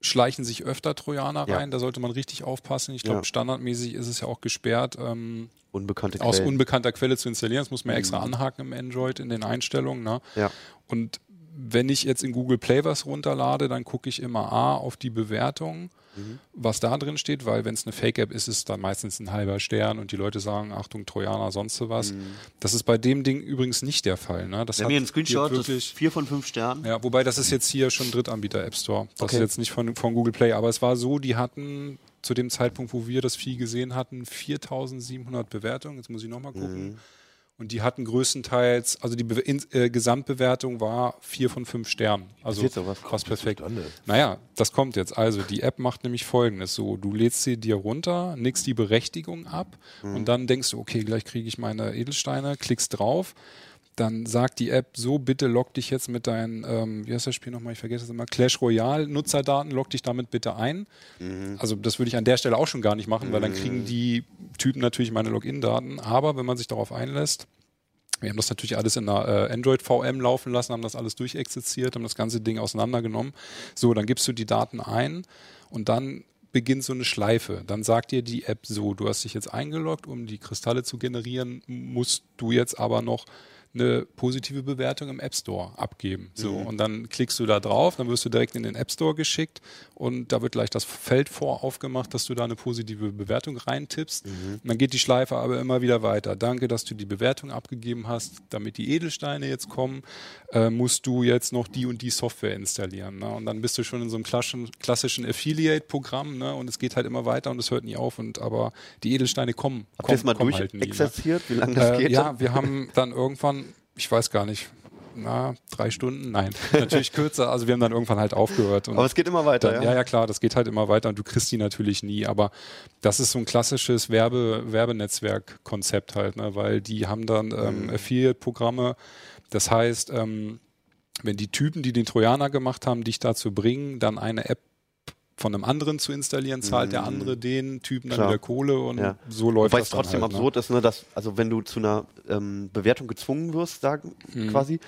[SPEAKER 4] schleichen sich öfter Trojaner
[SPEAKER 1] Ja.
[SPEAKER 4] rein. Da sollte man richtig aufpassen. Ich glaube,
[SPEAKER 1] Ja.
[SPEAKER 4] standardmäßig ist es ja auch gesperrt, ähm,
[SPEAKER 1] Unbekannte
[SPEAKER 4] aus
[SPEAKER 1] Quellen.
[SPEAKER 4] unbekannter Quelle zu installieren. Das muss man extra anhaken im Android in den Einstellungen. Ne?
[SPEAKER 1] ja.
[SPEAKER 4] Und wenn ich jetzt in Google Play was runterlade, dann gucke ich immer A auf die Bewertung,
[SPEAKER 1] Mhm.
[SPEAKER 4] was da drin steht, weil wenn es eine Fake-App ist, ist es dann meistens ein halber Stern und die Leute sagen, Achtung, Trojaner, sonst was. Das ist bei dem Ding übrigens nicht der Fall. Ne? Das
[SPEAKER 1] Wir haben hier einen Screenshot,
[SPEAKER 4] wirklich,
[SPEAKER 1] vier von fünf Sternen.
[SPEAKER 4] ja, wobei das ist jetzt hier schon Drittanbieter App Store. Das
[SPEAKER 1] Okay.
[SPEAKER 4] ist jetzt nicht von, von Google Play, aber es war so, die hatten zu dem Zeitpunkt, wo wir das Vieh gesehen hatten, 4700 Bewertungen. Jetzt muss ich nochmal gucken. Und die hatten größtenteils, also die Be in, äh, Gesamtbewertung war vier von fünf Sternen. Also
[SPEAKER 1] Passiert sowas?
[SPEAKER 4] fast perfekt. Naja, das kommt jetzt. Also die App macht nämlich folgendes: So, du lädst sie dir runter, nickst die Berechtigung ab und dann denkst du, okay, gleich kriege ich meine Edelsteine, klickst drauf. Dann sagt die App so, bitte log dich jetzt mit deinen, ähm, wie heißt das Spiel nochmal, ich vergesse es immer, Clash Royale Nutzerdaten, log dich damit bitte ein. Also das würde ich an der Stelle auch schon gar nicht machen, weil dann kriegen die Typen natürlich meine Login-Daten. Aber wenn man sich darauf einlässt, wir haben das natürlich alles in einer äh, Android VM laufen lassen, haben das alles durchexerziert, haben das ganze Ding auseinandergenommen. So, dann gibst du die Daten ein und dann beginnt so eine Schleife. Dann sagt dir die App so, du hast dich jetzt eingeloggt, um die Kristalle zu generieren, musst du jetzt aber noch eine positive Bewertung im App Store abgeben. So, und dann klickst du da drauf, dann wirst du direkt in den App Store geschickt und da wird gleich das Feld vor aufgemacht, dass du da eine positive Bewertung reintippst. Und dann geht die Schleife aber immer wieder weiter. Danke, dass du die Bewertung abgegeben hast. Damit die Edelsteine jetzt kommen, äh, musst du jetzt noch die und die Software installieren. Ne? Und dann bist du schon in so einem klassischen, klassischen Affiliate-Programm ne? und es geht halt immer weiter und es hört nie auf. Und aber die Edelsteine kommen.
[SPEAKER 1] Habt das mal
[SPEAKER 4] kommen halt nie, ne?
[SPEAKER 1] wie lange das
[SPEAKER 4] Äh,
[SPEAKER 1] geht?
[SPEAKER 4] ja, wir haben dann irgendwann, ich weiß gar nicht, na, drei Stunden? Nein, [laughs] natürlich kürzer. Also wir haben dann irgendwann halt aufgehört. Und
[SPEAKER 1] Aber es geht immer weiter,
[SPEAKER 4] dann,
[SPEAKER 1] ja?
[SPEAKER 4] ja, ja, klar, das geht halt immer weiter und du kriegst die natürlich nie. Aber das ist so ein klassisches Werbe, Werbenetzwerk-Konzept halt, ne? weil die haben dann ähm,
[SPEAKER 1] Mhm.
[SPEAKER 4] Affiliate-Programme. Das heißt, ähm, wenn die Typen, die den Trojaner gemacht haben, dich dazu bringen, dann eine App von einem anderen zu installieren, zahlt der andere den Typen dann
[SPEAKER 1] Mhm. Klar.
[SPEAKER 4] wieder Kohle und
[SPEAKER 1] Ja.
[SPEAKER 4] so läuft
[SPEAKER 1] Wobei
[SPEAKER 4] das
[SPEAKER 1] es trotzdem
[SPEAKER 4] halt, ne?
[SPEAKER 1] absurd ist, ne, dass, also wenn du zu einer ähm, Bewertung gezwungen wirst, sagen,
[SPEAKER 4] Mhm.
[SPEAKER 1] quasi,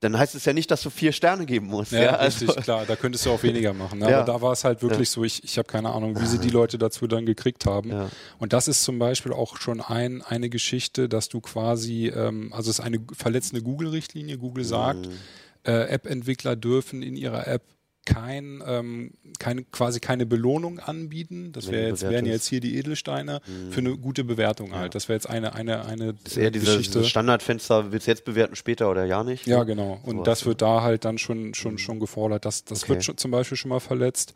[SPEAKER 1] dann heißt es ja nicht, dass du vier Sterne geben musst.
[SPEAKER 4] Ja,
[SPEAKER 1] Ja, also,
[SPEAKER 4] richtig, [laughs] klar. Da könntest du auch weniger machen. Ne?
[SPEAKER 1] Ja.
[SPEAKER 4] Aber da war es halt wirklich so, ich, ich habe keine Ahnung, wie sie die Leute dazu dann gekriegt haben.
[SPEAKER 1] Ja.
[SPEAKER 4] Und das ist zum Beispiel auch schon ein, eine Geschichte, dass du quasi, ähm, also es ist eine verletzende Google-Richtlinie. Google sagt,
[SPEAKER 1] Mhm.
[SPEAKER 4] äh, App-Entwickler dürfen in ihrer App kein, ähm, keine, quasi keine Belohnung anbieten. Das
[SPEAKER 1] du
[SPEAKER 4] jetzt, wären jetzt hier die Edelsteine für eine gute Bewertung halt. Das wäre jetzt eine, eine, eine
[SPEAKER 1] Das ist eher diese,
[SPEAKER 4] Geschichte.
[SPEAKER 1] dieses Standardfenster, willst du jetzt bewerten, später oder ja nicht?
[SPEAKER 4] Ja, genau. Und
[SPEAKER 1] Sowas,
[SPEAKER 4] das wird da halt dann schon, schon, schon gefordert. Das, das
[SPEAKER 1] Okay.
[SPEAKER 4] wird schon, zum Beispiel schon mal verletzt.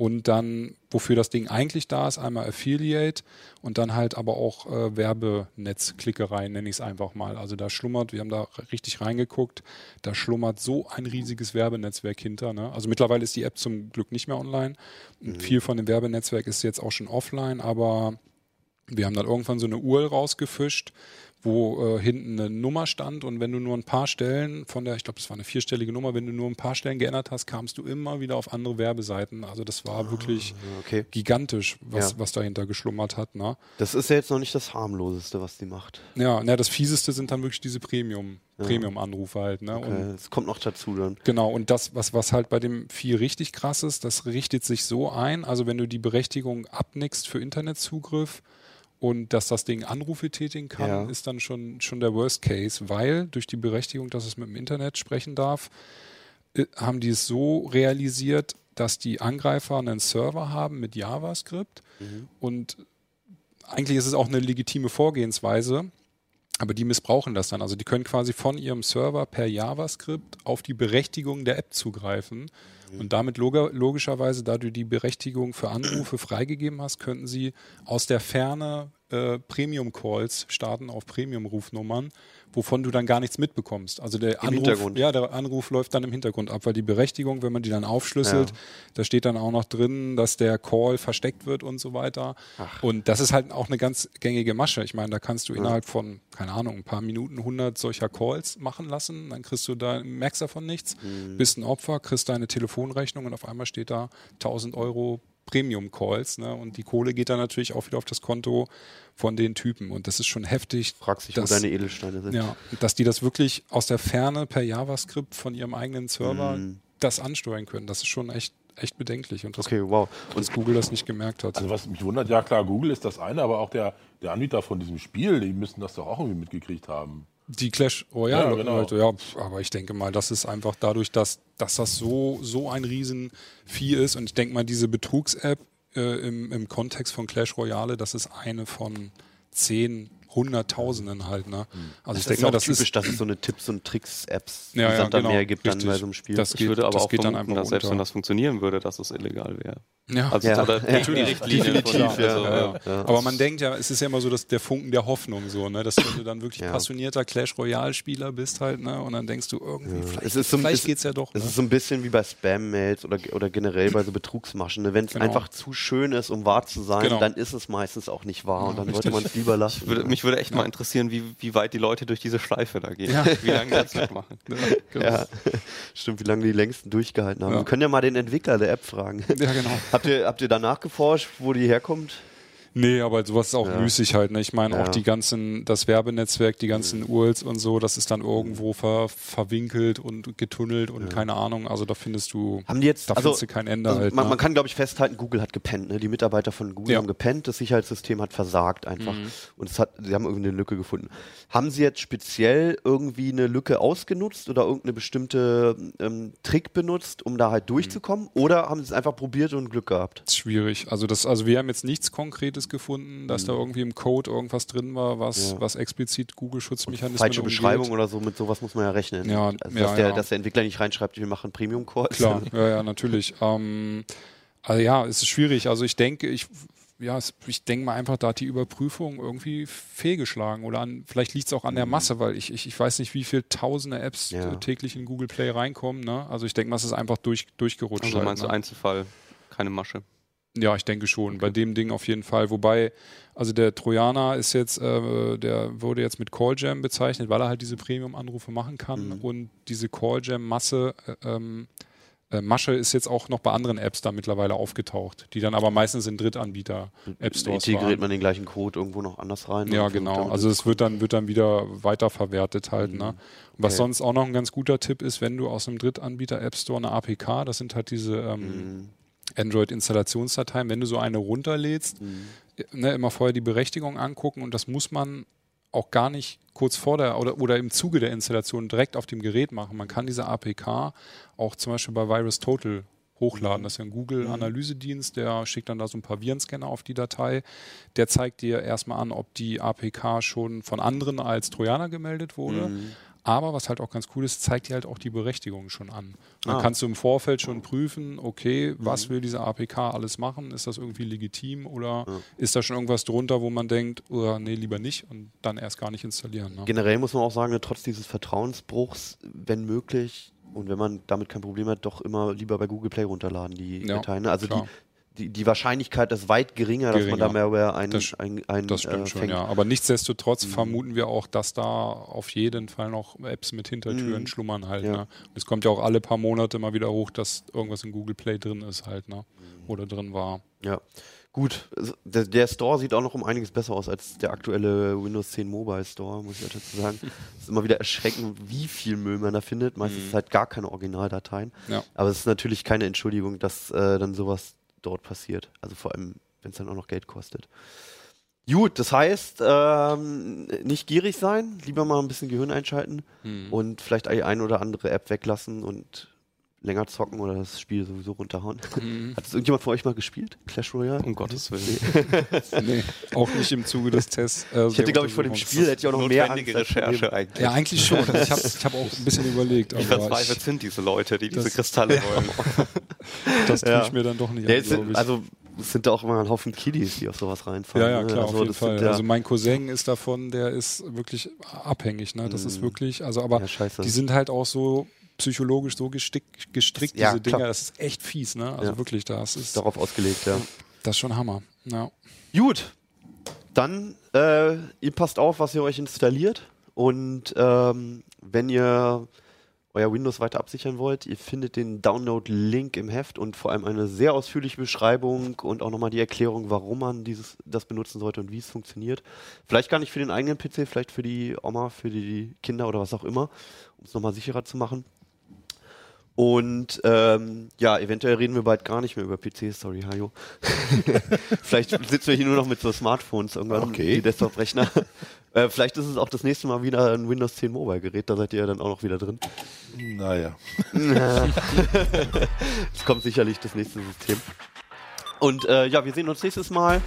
[SPEAKER 4] Und dann, wofür das Ding eigentlich da ist, einmal Affiliate und dann halt aber auch äh, Werbenetzklickerei, nenne ich es einfach mal. Also da schlummert, wir haben da richtig reingeguckt, da schlummert so ein riesiges Werbenetzwerk hinter. Ne? Also mittlerweile ist die App zum Glück nicht mehr online. Und viel von dem Werbenetzwerk ist jetzt auch schon offline, aber wir haben dann irgendwann so eine URL rausgefischt, wo äh, hinten eine Nummer stand und wenn du nur ein paar Stellen von der, ich glaube, das war eine vierstellige Nummer, wenn du nur ein paar Stellen geändert hast, kamst du immer wieder auf andere Werbeseiten. Also das war wirklich
[SPEAKER 1] Okay.
[SPEAKER 4] gigantisch, was,
[SPEAKER 1] Ja.
[SPEAKER 4] was dahinter geschlummert hat. Ne?
[SPEAKER 1] Das ist ja jetzt noch nicht das harmloseste, was die macht.
[SPEAKER 4] Ja, na, das fieseste sind dann wirklich diese Premium, Premium-Anrufe halt. Ne? Und
[SPEAKER 1] Okay. Das kommt noch dazu dann.
[SPEAKER 4] Genau, und das, was, was halt bei dem Vieh richtig krass ist, das richtet sich so ein, also wenn du die Berechtigung abnickst für Internetzugriff und dass das Ding Anrufe tätigen kann,
[SPEAKER 1] Ja.
[SPEAKER 4] ist dann schon, schon der Worst Case, weil durch die Berechtigung, dass es mit dem Internet sprechen darf, äh, haben die es so realisiert, dass die Angreifer einen Server haben mit JavaScript und eigentlich ist es auch eine legitime Vorgehensweise, aber die missbrauchen das dann. Also die können quasi von ihrem Server per JavaScript auf die Berechtigung der App zugreifen. Und damit log logischerweise, da du die Berechtigung für Anrufe [clears throat] freigegeben hast, könnten sie aus der Ferne äh, Premium-Calls starten auf Premium-Rufnummern, wovon du dann gar nichts mitbekommst. Also der
[SPEAKER 1] Im
[SPEAKER 4] Anruf, ja, der Anruf läuft dann im Hintergrund ab, weil die Berechtigung, wenn man die dann aufschlüsselt,
[SPEAKER 1] Ja.
[SPEAKER 4] da steht dann auch noch drin, dass der Call versteckt wird und so weiter. Und das ist halt auch eine ganz gängige Masche. Ich meine, da kannst du innerhalb von, keine Ahnung, ein paar Minuten 100 solcher Calls machen lassen. Dann kriegst du da, merkst davon nichts, bist ein Opfer, kriegst deine Telefonrechnung und auf einmal steht da 1000 Euro Premium-Calls. Ne? Und die Kohle geht dann natürlich auch wieder auf das Konto von den Typen. Und das ist schon heftig.
[SPEAKER 1] Fragst dich, wo
[SPEAKER 4] dass-
[SPEAKER 1] deine Edelsteine sind.
[SPEAKER 4] ja, dass die das wirklich aus der Ferne per JavaScript von ihrem eigenen Server das ansteuern können. Das ist schon echt, echt bedenklich. Und das,
[SPEAKER 1] Okay, wow. Und
[SPEAKER 4] dass Google das nicht gemerkt hat.
[SPEAKER 3] Also was mich wundert, ja klar, Google ist das eine, aber auch der, der Anbieter von diesem Spiel, die müssen das doch auch irgendwie mitgekriegt haben.
[SPEAKER 4] Die Clash Royale
[SPEAKER 3] Ja, genau.
[SPEAKER 4] Leute, ja, aber ich denke mal, das ist einfach dadurch, dass, dass das so, so ein Riesenvieh ist und ich denke mal, diese Betrugs-App äh, im, im Kontext von Clash Royale, das ist eine von zehn, hunderttausenden halt, ne? Also ich
[SPEAKER 1] das
[SPEAKER 4] denke
[SPEAKER 1] ist
[SPEAKER 4] mal,
[SPEAKER 1] auch
[SPEAKER 4] das
[SPEAKER 1] typisch,
[SPEAKER 4] ist,
[SPEAKER 1] dass es so eine Tipps- und Tricks-Apps
[SPEAKER 4] Ja,
[SPEAKER 1] die
[SPEAKER 4] ja,
[SPEAKER 1] es dann
[SPEAKER 4] genau,
[SPEAKER 1] mehr gibt dann
[SPEAKER 4] richtig.
[SPEAKER 1] bei so einem Spiel.
[SPEAKER 4] Das
[SPEAKER 2] Ich
[SPEAKER 4] geht-
[SPEAKER 2] würde aber
[SPEAKER 4] das
[SPEAKER 2] auch
[SPEAKER 4] geht dann
[SPEAKER 2] vermuten,
[SPEAKER 4] einfach
[SPEAKER 2] dass selbst
[SPEAKER 4] unter.
[SPEAKER 2] wenn das funktionieren würde, dass es illegal wäre.
[SPEAKER 4] Ja,
[SPEAKER 2] Also
[SPEAKER 1] Ja.
[SPEAKER 2] oder
[SPEAKER 1] Ja,
[SPEAKER 2] die Richtlinie.
[SPEAKER 1] definitiv, ja,
[SPEAKER 2] also,
[SPEAKER 4] ja,
[SPEAKER 1] ja.
[SPEAKER 4] Aber man denkt ja, es ist ja immer so, dass der Funken der Hoffnung so, ne, dass wenn du dann wirklich
[SPEAKER 1] Ja.
[SPEAKER 4] passionierter Clash Royale Spieler bist halt, ne, und dann denkst du irgendwie, vielleicht,
[SPEAKER 1] Es ist so ein
[SPEAKER 4] vielleicht
[SPEAKER 1] bisschen-
[SPEAKER 4] geht's ja doch.
[SPEAKER 1] Es
[SPEAKER 4] Ne?
[SPEAKER 1] ist so ein bisschen wie bei Spam-Mails oder, oder generell bei so Betrugsmaschen. Ne? Wenn es
[SPEAKER 4] Genau.
[SPEAKER 1] einfach zu schön ist, um wahr zu sein,
[SPEAKER 4] Genau.
[SPEAKER 1] dann ist es meistens auch nicht wahr und dann
[SPEAKER 4] richtig.
[SPEAKER 1] sollte man es lieber lassen.
[SPEAKER 2] Würde, mich würde echt mal interessieren, wie, wie weit die Leute durch diese Schleife da gehen.
[SPEAKER 4] Ja.
[SPEAKER 2] Wie lange die das mitmachen.
[SPEAKER 4] Ja, genau.
[SPEAKER 1] ja, stimmt, wie lange die längsten durchgehalten haben.
[SPEAKER 4] Ja.
[SPEAKER 1] Wir können ja mal den Entwickler der App fragen.
[SPEAKER 4] ja, genau.
[SPEAKER 1] habt, ihr, habt ihr danach geforscht, wo die herkommt?
[SPEAKER 4] Nee, aber sowas ist auch
[SPEAKER 1] Ja.
[SPEAKER 4] müßig halt. Ne? Ich meine
[SPEAKER 1] Ja.
[SPEAKER 4] auch die ganzen, das Werbenetzwerk, die ganzen URLs und so, das ist dann irgendwo ver, verwinkelt und getunnelt und keine Ahnung. Also da findest du,
[SPEAKER 1] Haben die jetzt,
[SPEAKER 4] da
[SPEAKER 1] also,
[SPEAKER 4] findest du kein Ende
[SPEAKER 1] also
[SPEAKER 4] halt.
[SPEAKER 1] man,
[SPEAKER 4] ne?
[SPEAKER 1] man kann, glaube ich, festhalten, Google hat gepennt. Ne? Die Mitarbeiter von Google
[SPEAKER 4] Ja.
[SPEAKER 1] haben gepennt, das Sicherheitssystem hat versagt einfach.
[SPEAKER 4] Mhm.
[SPEAKER 1] Und es hat, sie haben irgendwie eine Lücke gefunden. Haben sie jetzt speziell irgendwie eine Lücke ausgenutzt oder irgendeine bestimmte ähm, Trick benutzt, um da halt durchzukommen?
[SPEAKER 4] Mhm.
[SPEAKER 1] Oder haben sie es einfach probiert und Glück gehabt?
[SPEAKER 4] Das ist schwierig. Also das, also wir haben jetzt nichts Konkretes gefunden, dass da irgendwie im Code irgendwas drin war, was,
[SPEAKER 1] Mhm. Ja.
[SPEAKER 4] was explizit Google-Schutzmechanismen
[SPEAKER 1] Falsche
[SPEAKER 4] umgeht.
[SPEAKER 1] Beschreibung oder so, mit sowas muss man ja rechnen.
[SPEAKER 4] Ja,
[SPEAKER 1] also,
[SPEAKER 4] ja,
[SPEAKER 1] dass, der,
[SPEAKER 4] ja.
[SPEAKER 1] dass der Entwickler nicht reinschreibt, wir machen Premium-Kurs.
[SPEAKER 4] Klar, [laughs] ja, ja, natürlich. Ähm, also ja, es ist schwierig. Also ich denke, ich, ja, ich denke mal einfach, da hat die Überprüfung irgendwie fehlgeschlagen oder an, vielleicht liegt es auch an der Masse, weil ich, ich, ich weiß nicht, wie viele tausende Apps
[SPEAKER 1] Mhm. Ja.
[SPEAKER 4] täglich in Google Play reinkommen. Ne? Also ich denke mal, es ist einfach durch, durchgerutscht.
[SPEAKER 2] Also
[SPEAKER 4] halt,
[SPEAKER 2] meinst du
[SPEAKER 4] ne?
[SPEAKER 2] Einzelfall, keine Masche.
[SPEAKER 4] Ja, ich denke schon. Bei dem Ding auf jeden Fall. Wobei, also der Trojaner ist jetzt, äh, der wurde jetzt mit Calljam bezeichnet, weil er halt diese Premium-Anrufe machen kann.
[SPEAKER 1] Mhm.
[SPEAKER 4] Und diese Calljam-Masse, äh, ähm, äh, Masche ist jetzt auch noch bei anderen Apps da mittlerweile aufgetaucht, die dann aber meistens in Drittanbieter-App Stores
[SPEAKER 1] Integriert man den gleichen Code irgendwo noch anders rein?
[SPEAKER 4] Ja, genau. Also es wird dann, wird dann wieder weiterverwertet halt. Ne? Und was
[SPEAKER 1] Okay.
[SPEAKER 4] sonst auch noch ein ganz guter Tipp ist, wenn du aus einem Drittanbieter App Store eine APK, das sind halt diese ähm,
[SPEAKER 1] Mhm.
[SPEAKER 4] Android-Installationsdateien, wenn du so eine runterlädst,
[SPEAKER 1] Mhm.
[SPEAKER 4] ne, immer vorher die Berechtigung angucken und das muss man auch gar nicht kurz vor der oder, oder im Zuge der Installation direkt auf dem Gerät machen. Man kann diese APK auch zum Beispiel bei VirusTotal hochladen. Das ist ja ein Google-Analysedienst, der schickt dann da so ein paar Virenscanner auf die Datei. Der zeigt dir erstmal an, ob die APK schon von anderen als Trojaner gemeldet wurde.
[SPEAKER 1] Mhm.
[SPEAKER 4] Aber was halt auch ganz cool ist, zeigt dir halt auch die Berechtigung schon an. Dann
[SPEAKER 1] Ah.
[SPEAKER 4] kannst du im Vorfeld schon prüfen, okay, was will diese APK alles machen? Ist das irgendwie legitim oder ist da schon irgendwas drunter, wo man denkt, oh, nee, lieber nicht und dann erst gar nicht installieren. Ne?
[SPEAKER 1] Generell muss man auch sagen, ne, trotz dieses Vertrauensbruchs, wenn möglich, und wenn man damit kein Problem hat, doch immer lieber bei Google Play runterladen, die
[SPEAKER 4] Ja,
[SPEAKER 1] Dateien. Also
[SPEAKER 4] klar.
[SPEAKER 1] die, die Wahrscheinlichkeit ist weit geringer, dass man da
[SPEAKER 4] Geringer.
[SPEAKER 1] Malware ein,
[SPEAKER 4] Das-
[SPEAKER 1] ein, ein,
[SPEAKER 4] Das stimmt
[SPEAKER 1] äh,
[SPEAKER 4] schon,
[SPEAKER 1] fängt.
[SPEAKER 4] ja. Aber nichtsdestotrotz vermuten wir auch, dass da auf jeden Fall noch Apps mit Hintertüren
[SPEAKER 1] Mhm.
[SPEAKER 4] schlummern halt.
[SPEAKER 1] Ja.
[SPEAKER 4] Ne? Es kommt ja auch alle paar Monate mal wieder hoch, dass irgendwas in Google Play drin ist halt, ne? Oder drin war.
[SPEAKER 1] Ja. Gut, der, der Store sieht auch noch um einiges besser aus als der aktuelle Windows 10 Mobile Store, muss ich dazu sagen. [laughs] Es ist immer wieder erschreckend, wie viel Müll man da findet. Meistens
[SPEAKER 4] Mhm.
[SPEAKER 1] halt gar keine Originaldateien.
[SPEAKER 4] Ja.
[SPEAKER 1] Aber es ist natürlich keine Entschuldigung, dass äh, dann sowas dort passiert. Also vor allem, wenn es dann auch noch Geld kostet. Gut, das heißt, ähm, nicht gierig sein, lieber mal ein bisschen Gehirn einschalten
[SPEAKER 4] Mhm.
[SPEAKER 1] und vielleicht die ein oder andere App weglassen und länger zocken oder das Spiel sowieso runterhauen. [laughs]
[SPEAKER 4] Mhm.
[SPEAKER 1] Hat das irgendjemand von euch mal gespielt? Clash Royale?
[SPEAKER 2] Um Gottes Willen. [laughs]
[SPEAKER 4] nee, auch nicht im Zuge des Tests. äh,
[SPEAKER 1] Ich hätte, glaube ich, vor dem. Spiel hätte ich auch noch mehr Angst.
[SPEAKER 2] Recherche eigentlich.
[SPEAKER 4] Ja, eigentlich schon. [laughs] Ich habe ich hab auch ein bisschen überlegt,
[SPEAKER 2] Wie verzweifelt sind diese Leute, die diese Kristalle wollen?
[SPEAKER 4] das tue
[SPEAKER 1] Ja.
[SPEAKER 4] ich mir dann doch nicht
[SPEAKER 1] Ja,
[SPEAKER 4] an,
[SPEAKER 1] es sind,
[SPEAKER 4] glaub ich.
[SPEAKER 1] also es sind da auch immer ein Haufen Kiddies, die auf sowas reinfallen.
[SPEAKER 4] Ja, ja,
[SPEAKER 1] ne?
[SPEAKER 4] klar,
[SPEAKER 1] also,
[SPEAKER 4] auf jeden Fall.
[SPEAKER 1] Ja,
[SPEAKER 4] Also mein Cousin ist davon, der ist wirklich abhängig, ne? Das ist wirklich, also aber
[SPEAKER 1] ja,
[SPEAKER 4] die sind halt auch so psychologisch so gestrickt, gestrickt
[SPEAKER 1] Ja,
[SPEAKER 4] diese Dinger,
[SPEAKER 1] klar.
[SPEAKER 4] das ist echt fies, ne? Also
[SPEAKER 1] Ja.
[SPEAKER 4] wirklich, das ist,
[SPEAKER 1] darauf ausgelegt, ja.
[SPEAKER 4] das ist schon Hammer. Ja.
[SPEAKER 1] Gut, dann äh, ihr passt auf, was ihr euch installiert und ähm, wenn ihr euer Windows weiter absichern wollt, ihr findet den Download-Link im Heft und vor allem eine sehr ausführliche Beschreibung und auch nochmal die Erklärung, warum man dieses, das benutzen sollte und wie es funktioniert. Vielleicht gar nicht für den eigenen PC, vielleicht für die Oma, für die Kinder oder was auch immer, um es nochmal sicherer zu machen. Und ähm, ja, eventuell reden wir bald gar nicht mehr über PCs, sorry, Hajo. [laughs] vielleicht sitzen wir hier nur noch mit so Smartphones irgendwann,
[SPEAKER 3] Okay.
[SPEAKER 1] die Desktop-Rechner. [laughs] äh, vielleicht ist es auch das nächste Mal wieder ein Windows 10 Mobile-Gerät, da seid ihr ja dann auch noch wieder drin.
[SPEAKER 3] Naja. [laughs]
[SPEAKER 1] Es kommt sicherlich das nächste System. Und äh, ja, wir sehen uns nächstes Mal.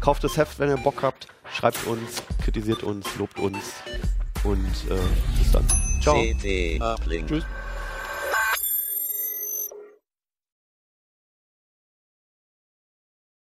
[SPEAKER 1] Kauft das Heft, wenn ihr Bock habt. Schreibt uns, kritisiert uns, lobt uns. Und äh, bis dann. Ciao.
[SPEAKER 3] Tschüss.